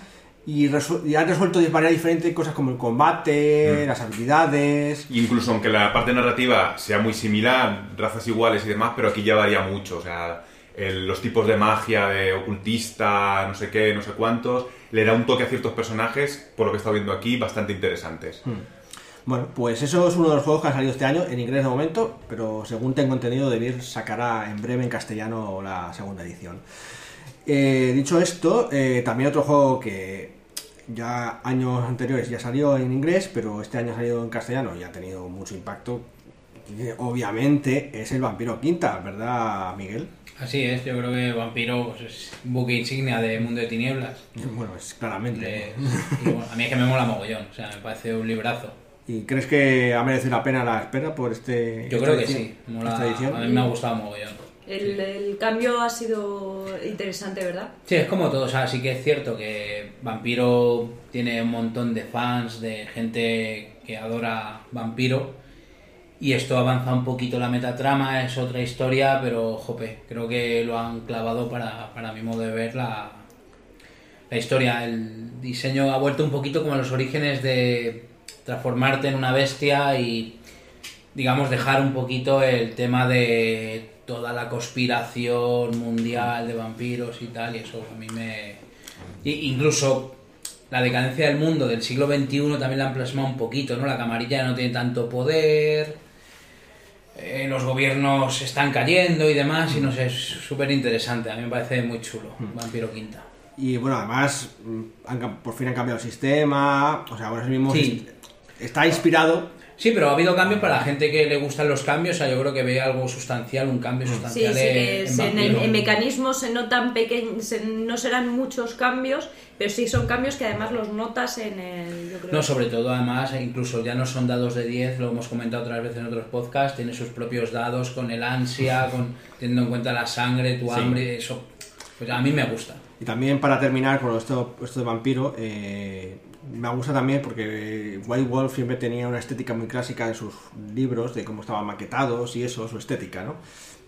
[SPEAKER 2] y, y has resuelto de manera diferente cosas como el combate, las habilidades.
[SPEAKER 4] Incluso aunque la parte narrativa sea muy similar, razas iguales y demás, pero aquí ya varía mucho. O sea, el- los tipos de magia, de ocultista, no sé qué, no sé cuántos, le da un toque a ciertos personajes, por lo que he estado viendo aquí, bastante interesantes.
[SPEAKER 2] Bueno, pues eso es uno de los juegos que ha salido este año en inglés de momento, pero según tengo entendido, Debir sacará en breve en castellano la segunda edición. Eh, dicho esto, eh, también otro juego que ya años anteriores ya salió en inglés, pero este año ha salido en castellano y ha tenido mucho impacto. Obviamente es el Vampiro Quinta, ¿verdad, Miguel?
[SPEAKER 5] Así es, yo creo que Vampiro pues, es buque insignia de Mundo de Tinieblas. *laughs*
[SPEAKER 2] Bueno, es claramente.
[SPEAKER 5] De- *laughs* y bueno, a mí es que me mola mogollón, o sea, me parece un librazo.
[SPEAKER 2] ¿Y crees que ha merecido la pena la espera por este
[SPEAKER 5] Yo creo que
[SPEAKER 2] edición?
[SPEAKER 5] sí, mola-
[SPEAKER 2] esta edición?
[SPEAKER 5] a mí me ha gustado mogollón.
[SPEAKER 7] El, el cambio ha sido interesante, ¿verdad?
[SPEAKER 5] Sí, es como todo, o sea, sí que es cierto que Vampiro tiene un montón de fans, de gente que adora vampiro. Y esto avanza un poquito la metatrama, es otra historia, pero jope, creo que lo han clavado para, para mi modo de ver la, la historia. El diseño ha vuelto un poquito como a los orígenes de transformarte en una bestia y, digamos, dejar un poquito el tema de toda la conspiración mundial de vampiros y tal, y eso a mí me... incluso la decadencia del mundo del siglo XXI también la han plasmado un poquito, ¿no? La camarilla no tiene tanto poder, eh, los gobiernos están cayendo y demás, y no sé, es súper interesante, a mí me parece muy chulo, Vampiro Quinta.
[SPEAKER 2] Y bueno, además, mm, han por fin han cambiado el sistema. O sea, ahora mismo
[SPEAKER 5] Sí.
[SPEAKER 2] Está inspirado.
[SPEAKER 5] Sí, pero ha habido cambios para la gente que le gustan los cambios, o sea, yo creo que ve algo sustancial, un cambio sustancial
[SPEAKER 7] sí, que
[SPEAKER 5] en,
[SPEAKER 7] en, el, en mecanismos se notan pequeños, no serán muchos cambios, pero sí son cambios que además los notas en el. Yo creo
[SPEAKER 5] No, sobre todo además, e incluso ya no son dados de 10, lo hemos comentado otras veces en otros podcasts, tiene sus propios dados con el ansia, *laughs* con teniendo en cuenta la sangre, tu
[SPEAKER 4] Sí.
[SPEAKER 5] hambre, eso, pues a mí me gusta.
[SPEAKER 2] Y también para terminar con esto, esto de vampiro, eh, me gusta también porque White Wolf siempre tenía una estética muy clásica en sus libros, de cómo estaban maquetados y eso, su estética, ¿no?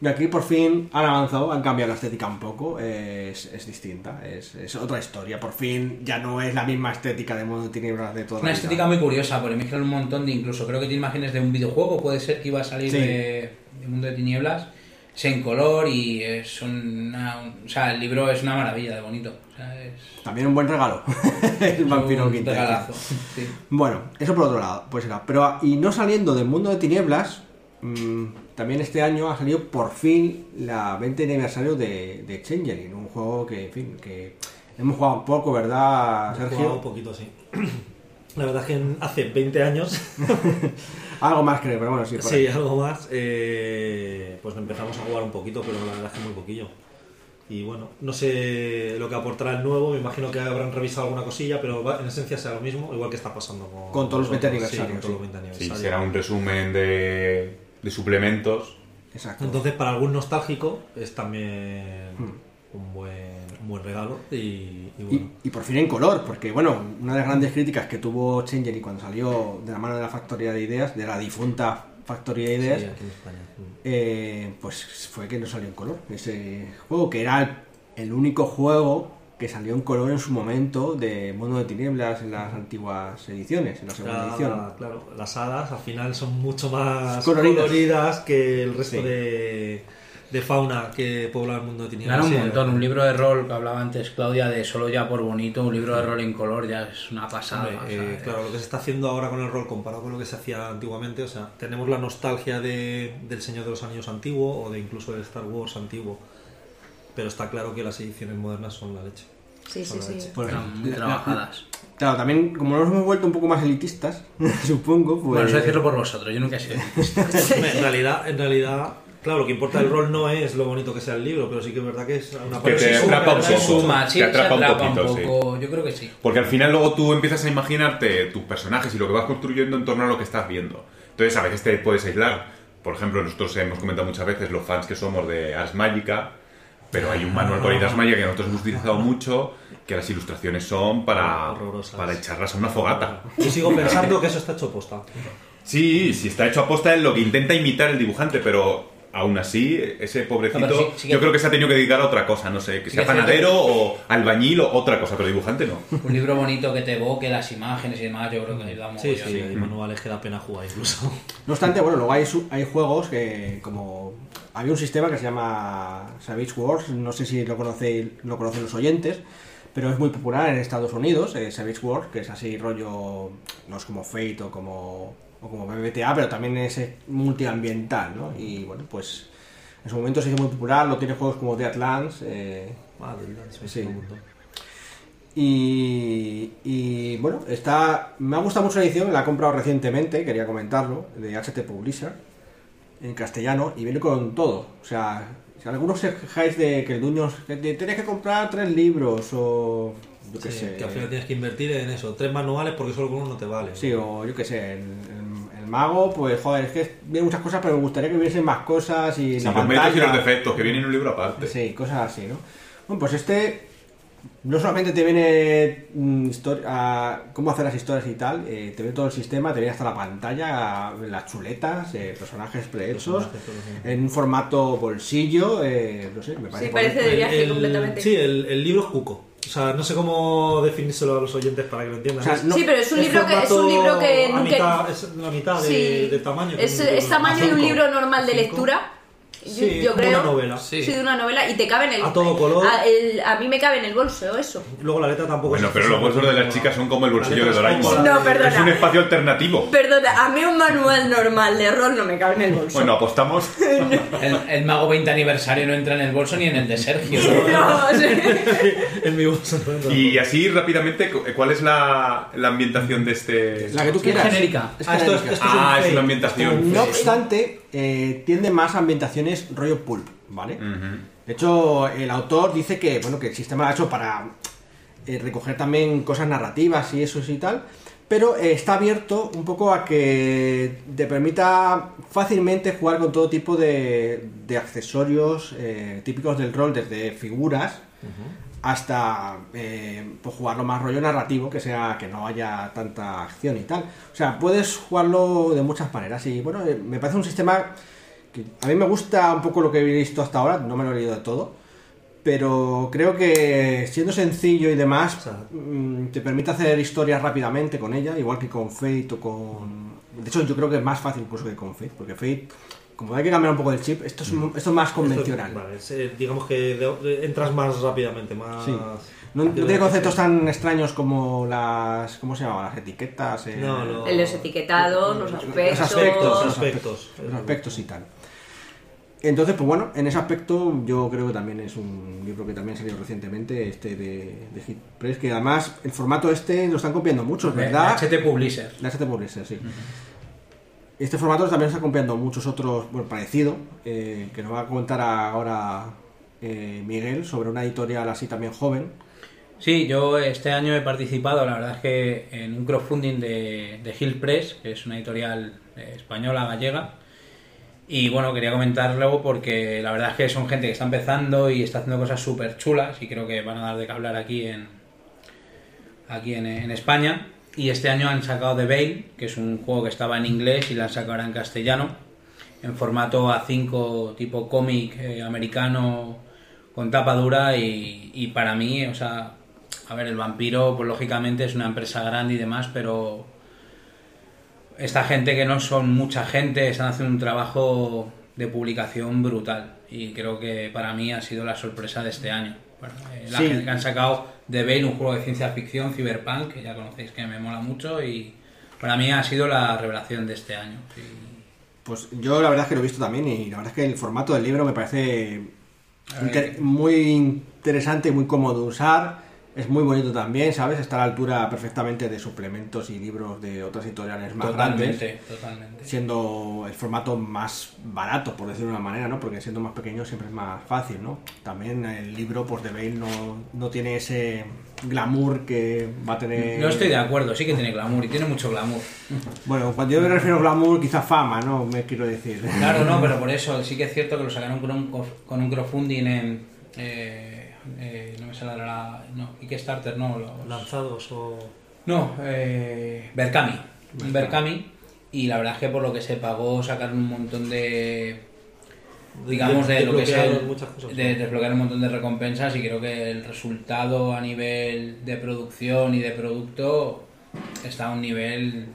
[SPEAKER 2] Y aquí por fin han avanzado, han cambiado la estética un poco, es, es distinta, es, es otra historia, por fin ya no es la misma estética de Mundo de Tinieblas de toda
[SPEAKER 5] Una
[SPEAKER 2] la vida.
[SPEAKER 5] estética muy curiosa, porque mezclan un montón de, incluso creo que tiene imágenes de un videojuego, puede ser que iba a salir
[SPEAKER 2] Sí.
[SPEAKER 5] de, de Mundo de Tinieblas, es en color y es una- o sea, el libro es una maravilla de bonito. O sea, es
[SPEAKER 2] También un buen regalo, *laughs* el vampiro
[SPEAKER 5] un regalazo. sí.
[SPEAKER 2] Bueno, eso por otro lado, pues era. Pero y no saliendo del mundo de tinieblas, mm, también este año ha salido por fin la 20 aniversario de, de Changeling, un juego que, en fin, que hemos jugado un poco, ¿verdad, Sergio?
[SPEAKER 8] jugado un poquito, sí. *clears throat* La verdad es que hace 20 años, *laughs*
[SPEAKER 2] Algo más creo, pero bueno, sí. por
[SPEAKER 8] sí,
[SPEAKER 2] ahí.
[SPEAKER 8] algo más, eh, pues empezamos a jugar un poquito, pero la verdad es que muy poquillo. Y bueno, no sé lo que aportará el nuevo, me imagino que habrán revisado alguna cosilla, pero va- en esencia será lo mismo, igual que está pasando con,
[SPEAKER 2] Con todos los 20
[SPEAKER 8] otros, sí,
[SPEAKER 2] aniversarios,
[SPEAKER 8] con todos los
[SPEAKER 2] sí.
[SPEAKER 8] 20
[SPEAKER 4] Sí,
[SPEAKER 8] aniversarios.
[SPEAKER 4] será un resumen de, de suplementos.
[SPEAKER 2] Exacto.
[SPEAKER 8] Entonces, para algún nostálgico, es también
[SPEAKER 2] Hmm.
[SPEAKER 8] un, buen, buen regalo. Y, y
[SPEAKER 2] Y,
[SPEAKER 8] bueno,
[SPEAKER 2] y por fin en color, porque bueno, una de las grandes críticas que tuvo Changeling cuando salió de la mano de la Factoría de Ideas, de la difunta Factoría de Ideas,
[SPEAKER 8] sí, aquí en España.
[SPEAKER 2] Eh, pues fue que no salió en color. Ese juego que era el, único juego que salió en color en su momento de Mundo de Tinieblas en las antiguas ediciones, en la segunda
[SPEAKER 8] La-
[SPEAKER 2] edición.
[SPEAKER 8] claro, las hadas al final son mucho más
[SPEAKER 2] Coloridas.
[SPEAKER 8] coloridas, que el resto
[SPEAKER 2] Sí.
[SPEAKER 8] de, de fauna que pobla el mundo de tinieblas.
[SPEAKER 5] Gana un montón, un libro de rol que hablaba antes Claudia de solo ya por bonito, un libro de rol en color ya es una pasada.
[SPEAKER 8] Hombre,
[SPEAKER 5] o sea,
[SPEAKER 8] eh,
[SPEAKER 5] es-
[SPEAKER 8] claro, lo que se está haciendo ahora con el rol comparado con lo que se hacía antiguamente, o sea, tenemos la nostalgia de, del Señor de los Anillos antiguo o de incluso del Star Wars antiguo, pero está claro que las ediciones modernas son la leche.
[SPEAKER 7] Sí, sí, sí.
[SPEAKER 2] Pues,
[SPEAKER 5] están muy
[SPEAKER 2] la-
[SPEAKER 5] trabajadas.
[SPEAKER 2] Claro, también como nos hemos vuelto un poco más elitistas, *laughs* supongo, pues...
[SPEAKER 5] Bueno, eso decirlo por vosotros, yo nunca he sido.
[SPEAKER 8] en realidad, en realidad, claro, lo que importa del rol no es lo bonito que sea el libro, pero sí que es verdad que es una
[SPEAKER 4] Que te
[SPEAKER 8] sí
[SPEAKER 4] atrapa un poco.
[SPEAKER 5] Suma, sí,
[SPEAKER 4] Te atrapa un
[SPEAKER 5] atrapa un
[SPEAKER 4] poquito, sí.
[SPEAKER 5] poco, yo creo que sí.
[SPEAKER 4] Porque al final luego tú empiezas a imaginarte tus personajes y lo que vas construyendo en torno a lo que estás viendo. Entonces a veces te puedes aislar. Por ejemplo, nosotros hemos comentado muchas veces los fans que somos de Ars Magica, pero hay un manual con Ars Magica que nosotros hemos utilizado mucho, que las ilustraciones son para,
[SPEAKER 8] Horrorosas.
[SPEAKER 4] para echarlas a una fogata.
[SPEAKER 8] Yo sigo pensando que eso está hecho posta.
[SPEAKER 4] Sí, sí está hecho a posta en lo que intenta imitar el dibujante, pero aún así, ese pobrecito,
[SPEAKER 5] No, sí- sí
[SPEAKER 4] yo creo que se ha tenido que dedicar a otra cosa, no sé, que
[SPEAKER 5] Sí
[SPEAKER 4] sea
[SPEAKER 5] que
[SPEAKER 4] panadero o albañil o otra cosa, pero dibujante no.
[SPEAKER 5] Un libro bonito que te evoque las imágenes y demás, yo creo que ayuda
[SPEAKER 8] Sí,
[SPEAKER 5] mogollón.
[SPEAKER 8] sí, hay manuales que da pena jugar incluso.
[SPEAKER 2] No obstante, bueno, luego hay, hay juegos que como... Había un sistema que se llama Savage Wars, no sé si lo conocéis, lo conocen los oyentes, pero es muy popular en Estados Unidos, eh, Savage Wars, que es así rollo, no es como Fate o como, o como BBTA, pero también es eh, multiambiental, ¿no? Y bueno, pues en su momento se hizo muy popular, lo tiene juegos como Deadlands, eh,
[SPEAKER 8] Madre mía, sí,
[SPEAKER 2] Sí. y, y, bueno, está, me ha gustado mucho la edición, la he comprado recientemente, quería comentarlo, de HT Publisher, en castellano, y viene con todo. O sea, si algunos se quejáis de que el Duños, que tienes que comprar tres libros, o yo qué
[SPEAKER 8] Sí,
[SPEAKER 2] sé.
[SPEAKER 8] que al final tienes que invertir en eso. Tres manuales porque solo con uno no te vale.
[SPEAKER 2] Sí, o yo qué sé, el, el- el mago, pues joder, es que viene muchas cosas, pero me gustaría que hubiesen más cosas y
[SPEAKER 4] Sí,
[SPEAKER 2] la
[SPEAKER 4] los méritos y los
[SPEAKER 2] pantalla-
[SPEAKER 4] defectos, que vienen en un libro aparte.
[SPEAKER 2] Sí, cosas así, ¿no? Bueno, pues este no solamente te viene mm, a cómo hacer las historias y tal, eh, te viene todo el sistema, te viene hasta la pantalla, las chuletas, eh, personajes prehechos, en un formato bolsillo, eh, no sé, me parece...
[SPEAKER 7] Sí, parece de viaje
[SPEAKER 8] El-
[SPEAKER 7] completamente.
[SPEAKER 8] Sí, el, el libro es cuco. O sea, no sé cómo definírselo a los oyentes para que lo entiendan.
[SPEAKER 2] O sea,
[SPEAKER 8] Es-
[SPEAKER 2] no-
[SPEAKER 7] sí, pero es un
[SPEAKER 8] es
[SPEAKER 7] libro que es un libro que
[SPEAKER 8] a
[SPEAKER 7] nunca-
[SPEAKER 8] mitad- es la mitad de,
[SPEAKER 7] Sí.
[SPEAKER 8] de tamaño. que
[SPEAKER 7] Es, es tamaño de un
[SPEAKER 8] A5.
[SPEAKER 7] libro normal de
[SPEAKER 8] A5.
[SPEAKER 7] lectura. Yo,
[SPEAKER 8] Sí,
[SPEAKER 7] yo
[SPEAKER 8] como
[SPEAKER 7] creo.
[SPEAKER 8] una novela.
[SPEAKER 7] Sí.
[SPEAKER 6] Sí.
[SPEAKER 7] de una novela y te cabe en el.
[SPEAKER 8] A todo color.
[SPEAKER 7] A, el- a mí me cabe en el bolso eso.
[SPEAKER 8] Luego la letra tampoco
[SPEAKER 4] Bueno,
[SPEAKER 8] es
[SPEAKER 4] pero los bolsos de las chicas son como el bolsillo de Doraemon.
[SPEAKER 7] No, perdona.
[SPEAKER 4] Es un espacio alternativo.
[SPEAKER 7] Perdona, a mí un manual normal de rol no me cabe en el bolso.
[SPEAKER 4] Bueno, apostamos. *laughs*
[SPEAKER 5] El, el mago 20 aniversario no entra en el bolso ni en el de Sergio. *laughs*
[SPEAKER 7] No, sí. *laughs*
[SPEAKER 8] en mi bolso. no entra.
[SPEAKER 4] Y así rápidamente, cu- ¿cuál es la, la ambientación de este...?
[SPEAKER 2] La que tú quieras.
[SPEAKER 5] genérica.
[SPEAKER 2] Es
[SPEAKER 8] Ah, esto es-
[SPEAKER 2] genérica.
[SPEAKER 8] esto
[SPEAKER 4] Ah,
[SPEAKER 8] un
[SPEAKER 4] es una ambientación.
[SPEAKER 2] No obstante, eh, tiende más a ambientaciones rollo pulp, ¿vale? De hecho, el autor dice que, bueno, que el sistema lo ha hecho para eh, recoger también cosas narrativas y eso y tal, pero eh, está abierto un poco a que te permita fácilmente jugar con todo tipo de, de accesorios típicos del rol, desde figuras hasta eh, pues jugarlo más rollo narrativo, que sea que no haya tanta acción y tal. O sea, puedes jugarlo de muchas maneras y bueno, eh, me parece un sistema que a mí me gusta un poco lo que he visto hasta ahora, no me lo he leído de todo, pero creo que siendo sencillo y demás,
[SPEAKER 8] O sea-
[SPEAKER 2] mm, te permite hacer historias rápidamente con ella, igual que con Fate o con... De hecho, yo creo que es más fácil incluso que con Fate, porque Fate, como hay que cambiar un poco el chip, esto es, esto es más convencional.
[SPEAKER 8] Esto- vale, es, eh, digamos que de- de- entras más rápidamente, más...
[SPEAKER 2] Sí. No, no tiene conceptos tan extraños como las. ¿Cómo se llama? Las etiquetas. eh,
[SPEAKER 8] No, no.
[SPEAKER 7] Los etiquetados, los aspectos.
[SPEAKER 2] Los aspectos,
[SPEAKER 8] Los
[SPEAKER 2] los
[SPEAKER 8] aspectos.
[SPEAKER 2] Los aspectos y tal. Entonces, pues bueno, en ese aspecto yo creo que también es un libro que también salió recientemente, este de, de Hit Press, que además el formato este lo están copiando muchos, ¿verdad?
[SPEAKER 5] HT Publisher.
[SPEAKER 2] La HT Publisher, sí. Este formato también está copiando muchos otros, bueno, parecido, eh, que nos va a comentar ahora eh, Miguel sobre una editorial así también joven.
[SPEAKER 5] Sí, yo este año he participado, la verdad es que en un crowdfunding de, de Hill Press, que es una editorial eh, española, gallega. Y bueno, quería comentarlo porque la verdad es que son gente que está empezando y está haciendo cosas súper chulas y creo que van a dar de qué hablar aquí en, aquí en España. Y este año han sacado The Veil, que es un juego que estaba en inglés y lo han sacado ahora en castellano, en formato A5 tipo cómic eh, americano con tapa dura y, y para mí, o sea, a ver, el vampiro, pues lógicamente es una empresa grande y demás, pero esta gente que no son mucha gente están haciendo un trabajo de publicación brutal y creo que para mí ha sido la sorpresa de este año. Bueno, eh, la
[SPEAKER 2] Sí.
[SPEAKER 5] gente que han sacado The Veil, un juego de ciencia ficción, Cyberpunk, que ya conocéis que me mola mucho y para mí ha sido la revelación de este año. sí.
[SPEAKER 2] Pues yo la verdad es que lo he visto también y la verdad es que el formato del libro me parece inter- muy interesante y muy cómodo de usar. Es muy bonito también, ¿sabes? Está a la altura perfectamente de suplementos y libros de otras editoriales más grandes.
[SPEAKER 5] Totalmente, totalmente.
[SPEAKER 2] Siendo el formato más barato, por decirlo de una manera, ¿no? Porque siendo más pequeño siempre es más fácil, ¿no? También el libro, pues de Bale no, no tiene ese glamour que va a tener...
[SPEAKER 5] No estoy de acuerdo, sí que tiene glamour y tiene mucho glamour.
[SPEAKER 2] Bueno, cuando yo me refiero a glamour, quizá fama, ¿no? Me quiero decir.
[SPEAKER 5] Claro, no, *laughs* pero por eso sí que es cierto que lo sacaron con un, con un crowdfunding en. eh, eh, no me sale la. No, Kickstarter, no. los-
[SPEAKER 8] Lanzados o...
[SPEAKER 5] no, eh, Berkami. Berkami. Y la verdad es que por lo que se pagó sacaron un montón de. Digamos, de, lo que
[SPEAKER 8] cosas.
[SPEAKER 5] de desbloquear un montón de recompensas y creo que el resultado a nivel de producción y de producto está a un nivel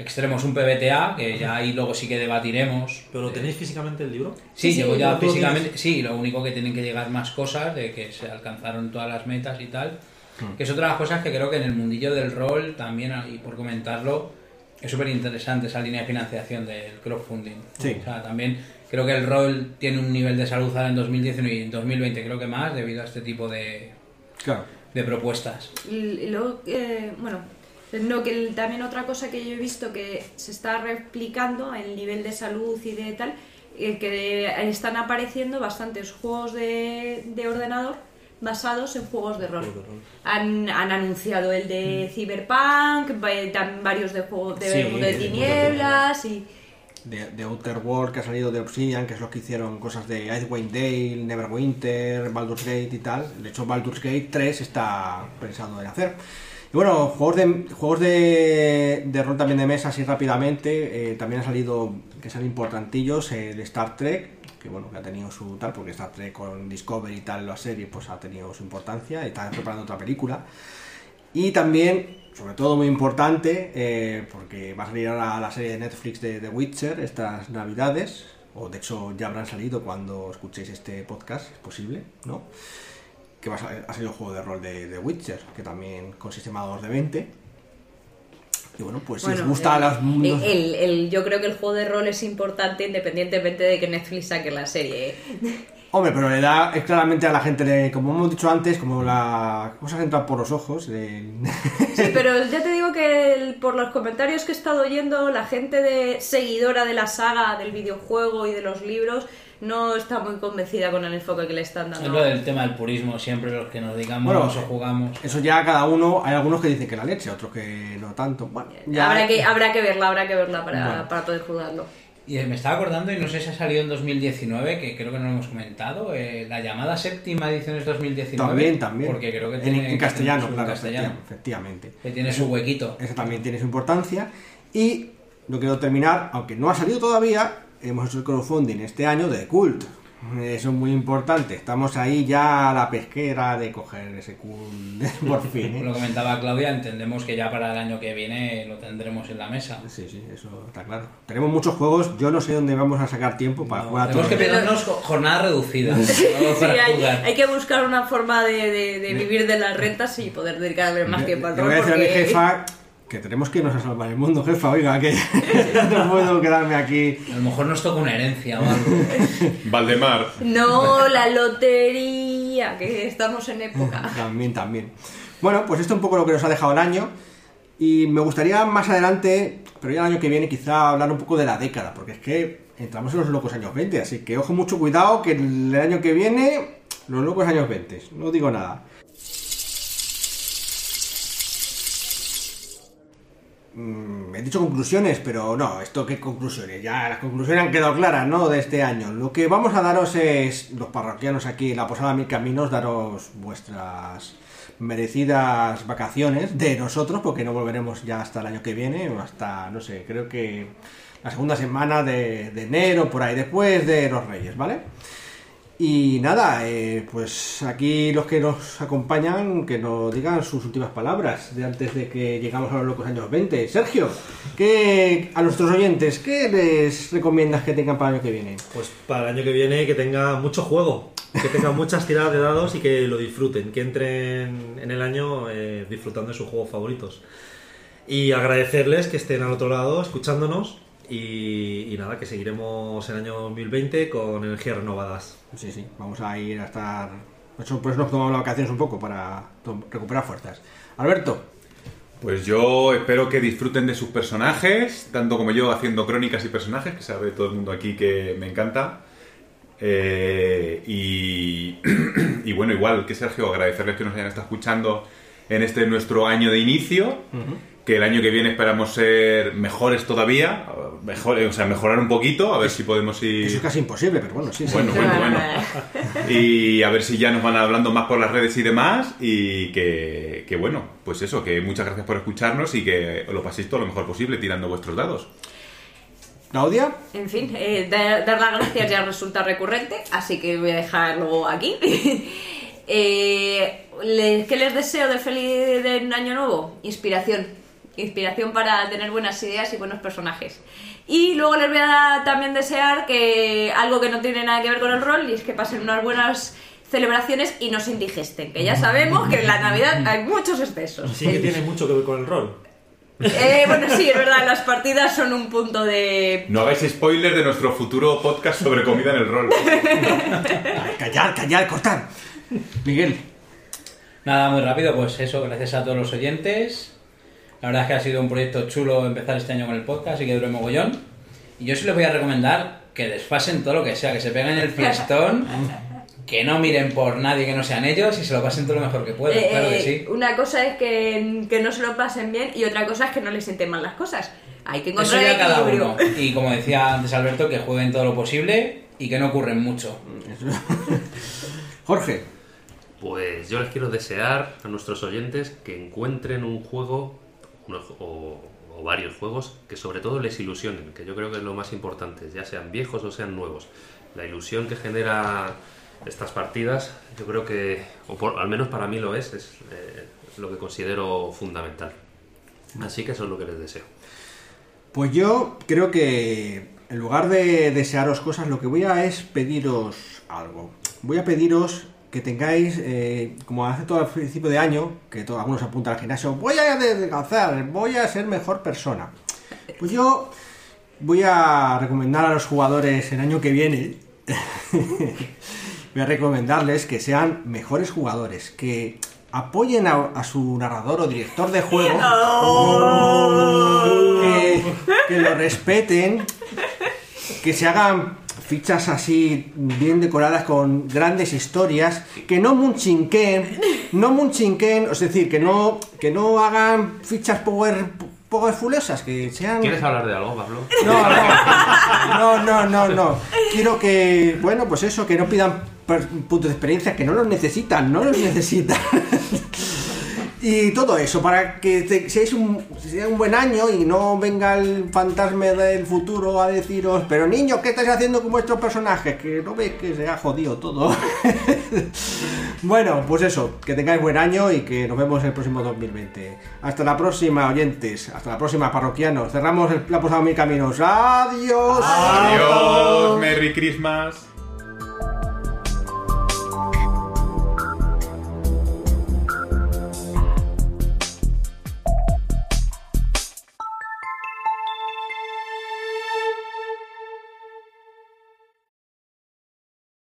[SPEAKER 5] extremo. Es un PBTA, que ya ahí luego sí que debatiremos.
[SPEAKER 8] ¿Pero lo tenéis físicamente el libro?
[SPEAKER 5] Sí,
[SPEAKER 7] Sí,
[SPEAKER 5] llegó
[SPEAKER 7] sí,
[SPEAKER 5] ya
[SPEAKER 8] lo
[SPEAKER 5] físicamente. Sí, lo único que tienen que llegar más cosas, de que se alcanzaron todas las metas y tal. Que es otra de las cosas que creo que en el mundillo del rol también, y por comentarlo, es súper interesante esa línea de financiación del crowdfunding.
[SPEAKER 2] Sí.
[SPEAKER 5] O sea, también creo que el rol tiene un nivel de salud ahora en 2019 y en 2020 creo que más, debido a este tipo de,
[SPEAKER 2] Claro.
[SPEAKER 5] de propuestas.
[SPEAKER 7] Y, y luego, eh, bueno, no, que el- también otra cosa que yo he visto que se está replicando el nivel de salud y de tal, eh, que están apareciendo bastantes juegos de, de ordenador basados en juegos de rol.
[SPEAKER 8] Juegos de rol.
[SPEAKER 7] Han, han anunciado el de Cyberpunk, va- también varios de juegos de
[SPEAKER 2] Sí,
[SPEAKER 7] Mundo de
[SPEAKER 2] de
[SPEAKER 7] Tinieblas y
[SPEAKER 2] de, de Outer World que ha salido de Obsidian, que es los que hicieron cosas de Icewind Dale, Neverwinter, Baldur's Gate y tal. De hecho, Baldur's Gate 3 está pensado en hacer. Y bueno, juegos de, juegos de, de rol también de mesa, así rápidamente, eh, también ha salido, que son importantillos, el Star Trek, que bueno, que ha tenido su tal, porque Star Trek con Discovery y tal, la serie, pues ha tenido su importancia, y está preparando otra película. Y también, sobre todo muy importante, eh, porque va a salir ahora la serie de Netflix de The Witcher estas navidades, o de hecho ya habrán salido cuando escuchéis este podcast, es posible, ¿no? Que va a, salido el juego de rol de The Witcher, que también con sistema 2 de 20. Y bueno, pues si os gusta
[SPEAKER 7] el-
[SPEAKER 2] los mundos...
[SPEAKER 7] el- el- yo creo que el juego de rol es importante independientemente de que Netflix saque la serie. ¿eh? *laughs*
[SPEAKER 2] Hombre, pero le da es claramente a la gente, le- como hemos dicho antes, como la cosa entra por los ojos. le- *laughs*
[SPEAKER 7] Sí, pero ya te digo que el- por los comentarios que he estado oyendo, la gente de seguidora de la saga, del videojuego y de los libros no está muy convencida con el enfoque que le están
[SPEAKER 5] Es
[SPEAKER 7] dando.
[SPEAKER 5] lo del tema del purismo, siempre los que nos digamos
[SPEAKER 2] Bueno,
[SPEAKER 5] o jugamos.
[SPEAKER 2] Eso ya cada uno, hay algunos que dicen que la leche, otros que no tanto. Bueno, ya-
[SPEAKER 7] Habrá, que, habrá que verla, habrá que verla para,
[SPEAKER 2] Bueno.
[SPEAKER 7] para poder jugarlo.
[SPEAKER 5] Y me estaba acordando, y no sé si ha salido en 2019, que creo que no lo hemos comentado, eh, la llamada séptima edición es 2019.
[SPEAKER 2] También, también.
[SPEAKER 5] Porque creo que
[SPEAKER 2] en,
[SPEAKER 5] tiene
[SPEAKER 2] en castellano,
[SPEAKER 5] su-
[SPEAKER 2] claro,
[SPEAKER 5] castellano,
[SPEAKER 2] efecti- efectivamente.
[SPEAKER 5] que tiene su huequito.
[SPEAKER 2] Eso también tiene su importancia. Y no quiero terminar, aunque no ha salido todavía, hemos hecho el crowdfunding este año de Cult. Eso es muy importante. Estamos ahí ya a la pesquera de coger ese Cult *laughs* por fin. ¿eh?
[SPEAKER 5] Lo comentaba Claudia, entendemos que ya para el año que viene lo tendremos en la mesa.
[SPEAKER 2] Sí, sí, eso está claro. Tenemos muchos juegos, yo no sé dónde vamos a sacar tiempo para jugar a
[SPEAKER 5] Tenemos que pedirnos jo- jornadas reducidas.
[SPEAKER 7] Sí,
[SPEAKER 5] para
[SPEAKER 7] hay,
[SPEAKER 5] jugar.
[SPEAKER 7] hay que buscar una forma de, de- de vivir de las rentas y poder dedicarle más tiempo al rol.
[SPEAKER 2] a a mi
[SPEAKER 7] porque-
[SPEAKER 2] jefa que tenemos que irnos a salvar el mundo, jefa. Oiga, que *laughs* no puedo quedarme aquí.
[SPEAKER 5] A lo mejor nos toca una herencia o algo. *laughs*
[SPEAKER 4] Valdemar.
[SPEAKER 7] No, la lotería, que estamos en época. *laughs*
[SPEAKER 2] También, también. Bueno, pues esto es un poco lo que nos ha dejado el año. Y me gustaría más adelante, pero ya el año que viene, quizá hablar un poco de la década, porque es que entramos en los locos años 20, así que ojo mucho cuidado que el año que viene, los locos años 20, no digo nada. Mm, he dicho conclusiones, pero no, esto qué conclusiones, ya las conclusiones han quedado claras, ¿no? De este año. Lo que vamos a daros es, los parroquianos aquí en la Posada Mil Caminos, daros vuestras merecidas vacaciones de nosotros, porque no volveremos ya hasta el año que viene, o hasta, no sé, creo que la segunda semana de, de enero, por ahí, después de los Reyes, ¿vale? Y nada, eh, pues aquí los que nos acompañan, que nos digan sus últimas palabras de antes de que llegamos a los locos años 20. Sergio, ¿qué, a nuestros oyentes, ¿qué les recomiendas que tengan para el año que viene?
[SPEAKER 8] Pues para el año que viene que tenga mucho juego, que tenga muchas tiradas de dados y que lo disfruten, que entren en el año eh, disfrutando de sus juegos favoritos. Y agradecerles que estén al otro lado escuchándonos y, y nada, que seguiremos el año 2020 con energías renovadas.
[SPEAKER 2] Sí, sí, vamos a ir a estar... Hecho, pues nos tomamos las vacaciones un poco para recuperar fuerzas. Alberto,
[SPEAKER 4] Pues yo espero que disfruten de sus personajes, tanto como yo haciendo crónicas y personajes, que sabe todo el mundo aquí que me encanta. Eh, y, *clears throat* y bueno, igual que Sergio, agradecerles que nos hayan estado escuchando en este nuestro año de inicio. Que el año que viene esperamos ser mejores todavía, mejor, o sea, mejorar un poquito, a ver si podemos ir.
[SPEAKER 2] eso es casi imposible, pero bueno, sí, sí.
[SPEAKER 4] Bueno, bueno, bueno. *laughs* Y a ver si ya nos van hablando más por las redes y demás. Y que, que bueno, pues eso, que muchas gracias por escucharnos y que os lo paséis todo lo mejor posible tirando vuestros dados.
[SPEAKER 2] Claudia,
[SPEAKER 7] En fin, eh, da- dar las gracias ya resulta recurrente, así que voy a dejarlo aquí. *laughs* Eh, ¿Qué les deseo de feliz de año nuevo? Inspiración. Inspiración para tener buenas ideas y buenos personajes. Y luego les voy a también desear que algo que no tiene nada que ver con el rol y es que pasen unas buenas celebraciones y no se indigesten, que ya sabemos que en la Navidad hay muchos excesos.
[SPEAKER 8] Sí que tiene mucho que ver con el rol.
[SPEAKER 7] Eh, bueno, sí, es verdad, las partidas son un punto de
[SPEAKER 4] No hagáis spoiler de nuestro futuro podcast sobre comida en el rol. *laughs*
[SPEAKER 2] Callar, callar, cortar. Miguel,
[SPEAKER 5] Nada, muy rápido, pues eso, gracias a todos los oyentes. La verdad es que ha sido un proyecto chulo empezar este año con el podcast y que dure mogollón. Y yo sí les voy a recomendar que desfasen todo lo que sea, que se peguen el fiestón, *laughs* que no miren por nadie que no sean ellos y se lo pasen todo lo mejor que puedan,
[SPEAKER 7] Eh,
[SPEAKER 5] claro que
[SPEAKER 7] eh,
[SPEAKER 5] sí.
[SPEAKER 7] Una cosa es que, que no se lo pasen bien y otra cosa es que no les sienten mal las cosas. Hay que
[SPEAKER 5] Eso
[SPEAKER 7] encontrar
[SPEAKER 5] ya
[SPEAKER 7] el
[SPEAKER 5] cada uno. Y como decía antes Alberto, que jueguen todo lo posible y que no ocurren mucho. *laughs*
[SPEAKER 2] Jorge,
[SPEAKER 6] Pues yo les quiero desear a nuestros oyentes que encuentren un juego o varios juegos que sobre todo les ilusionen, que yo creo que es lo más importante, ya sean viejos o sean nuevos. La ilusión que genera estas partidas, yo creo que, o por- al menos para mí lo es, es eh, lo que considero fundamental. Así que eso es lo que les deseo.
[SPEAKER 2] pues yo creo que en lugar de desearos cosas, lo que voy a es pediros algo. Voy a pediros que tengáis, eh, como hace todo al principio de año, que todos algunos apuntan al gimnasio, voy a descansar, voy a ser mejor persona. Pues yo voy a recomendar a los jugadores el año que viene, *laughs* voy a recomendarles que sean mejores jugadores, que apoyen a, a su narrador o director de juego, *laughs* que, que lo respeten, que se hagan fichas así bien decoradas con grandes historias, que no munchinquen, no munchinquen, es decir, que no, que no hagan fichas power, powerfulosas, que sean...
[SPEAKER 6] ¿Quieres hablar de algo, Pablo?
[SPEAKER 2] No, no, no, no, no, no. Quiero que, bueno, pues eso, que no pidan puntos de experiencia, que no los necesitan, no los necesitan. Y todo eso, para que te- seáis un, sea un buen año y no venga el fantasma del futuro a deciros, pero niños, ¿qué estáis haciendo con vuestros personajes? Que no veis que se ha jodido todo. *laughs* bueno, pues eso, que tengáis buen año y que nos vemos el próximo 2020. Hasta la próxima, oyentes. Hasta la próxima, parroquianos. Cerramos el, la posada Mil Caminos. Adiós.
[SPEAKER 4] Adiós, Merry Christmas.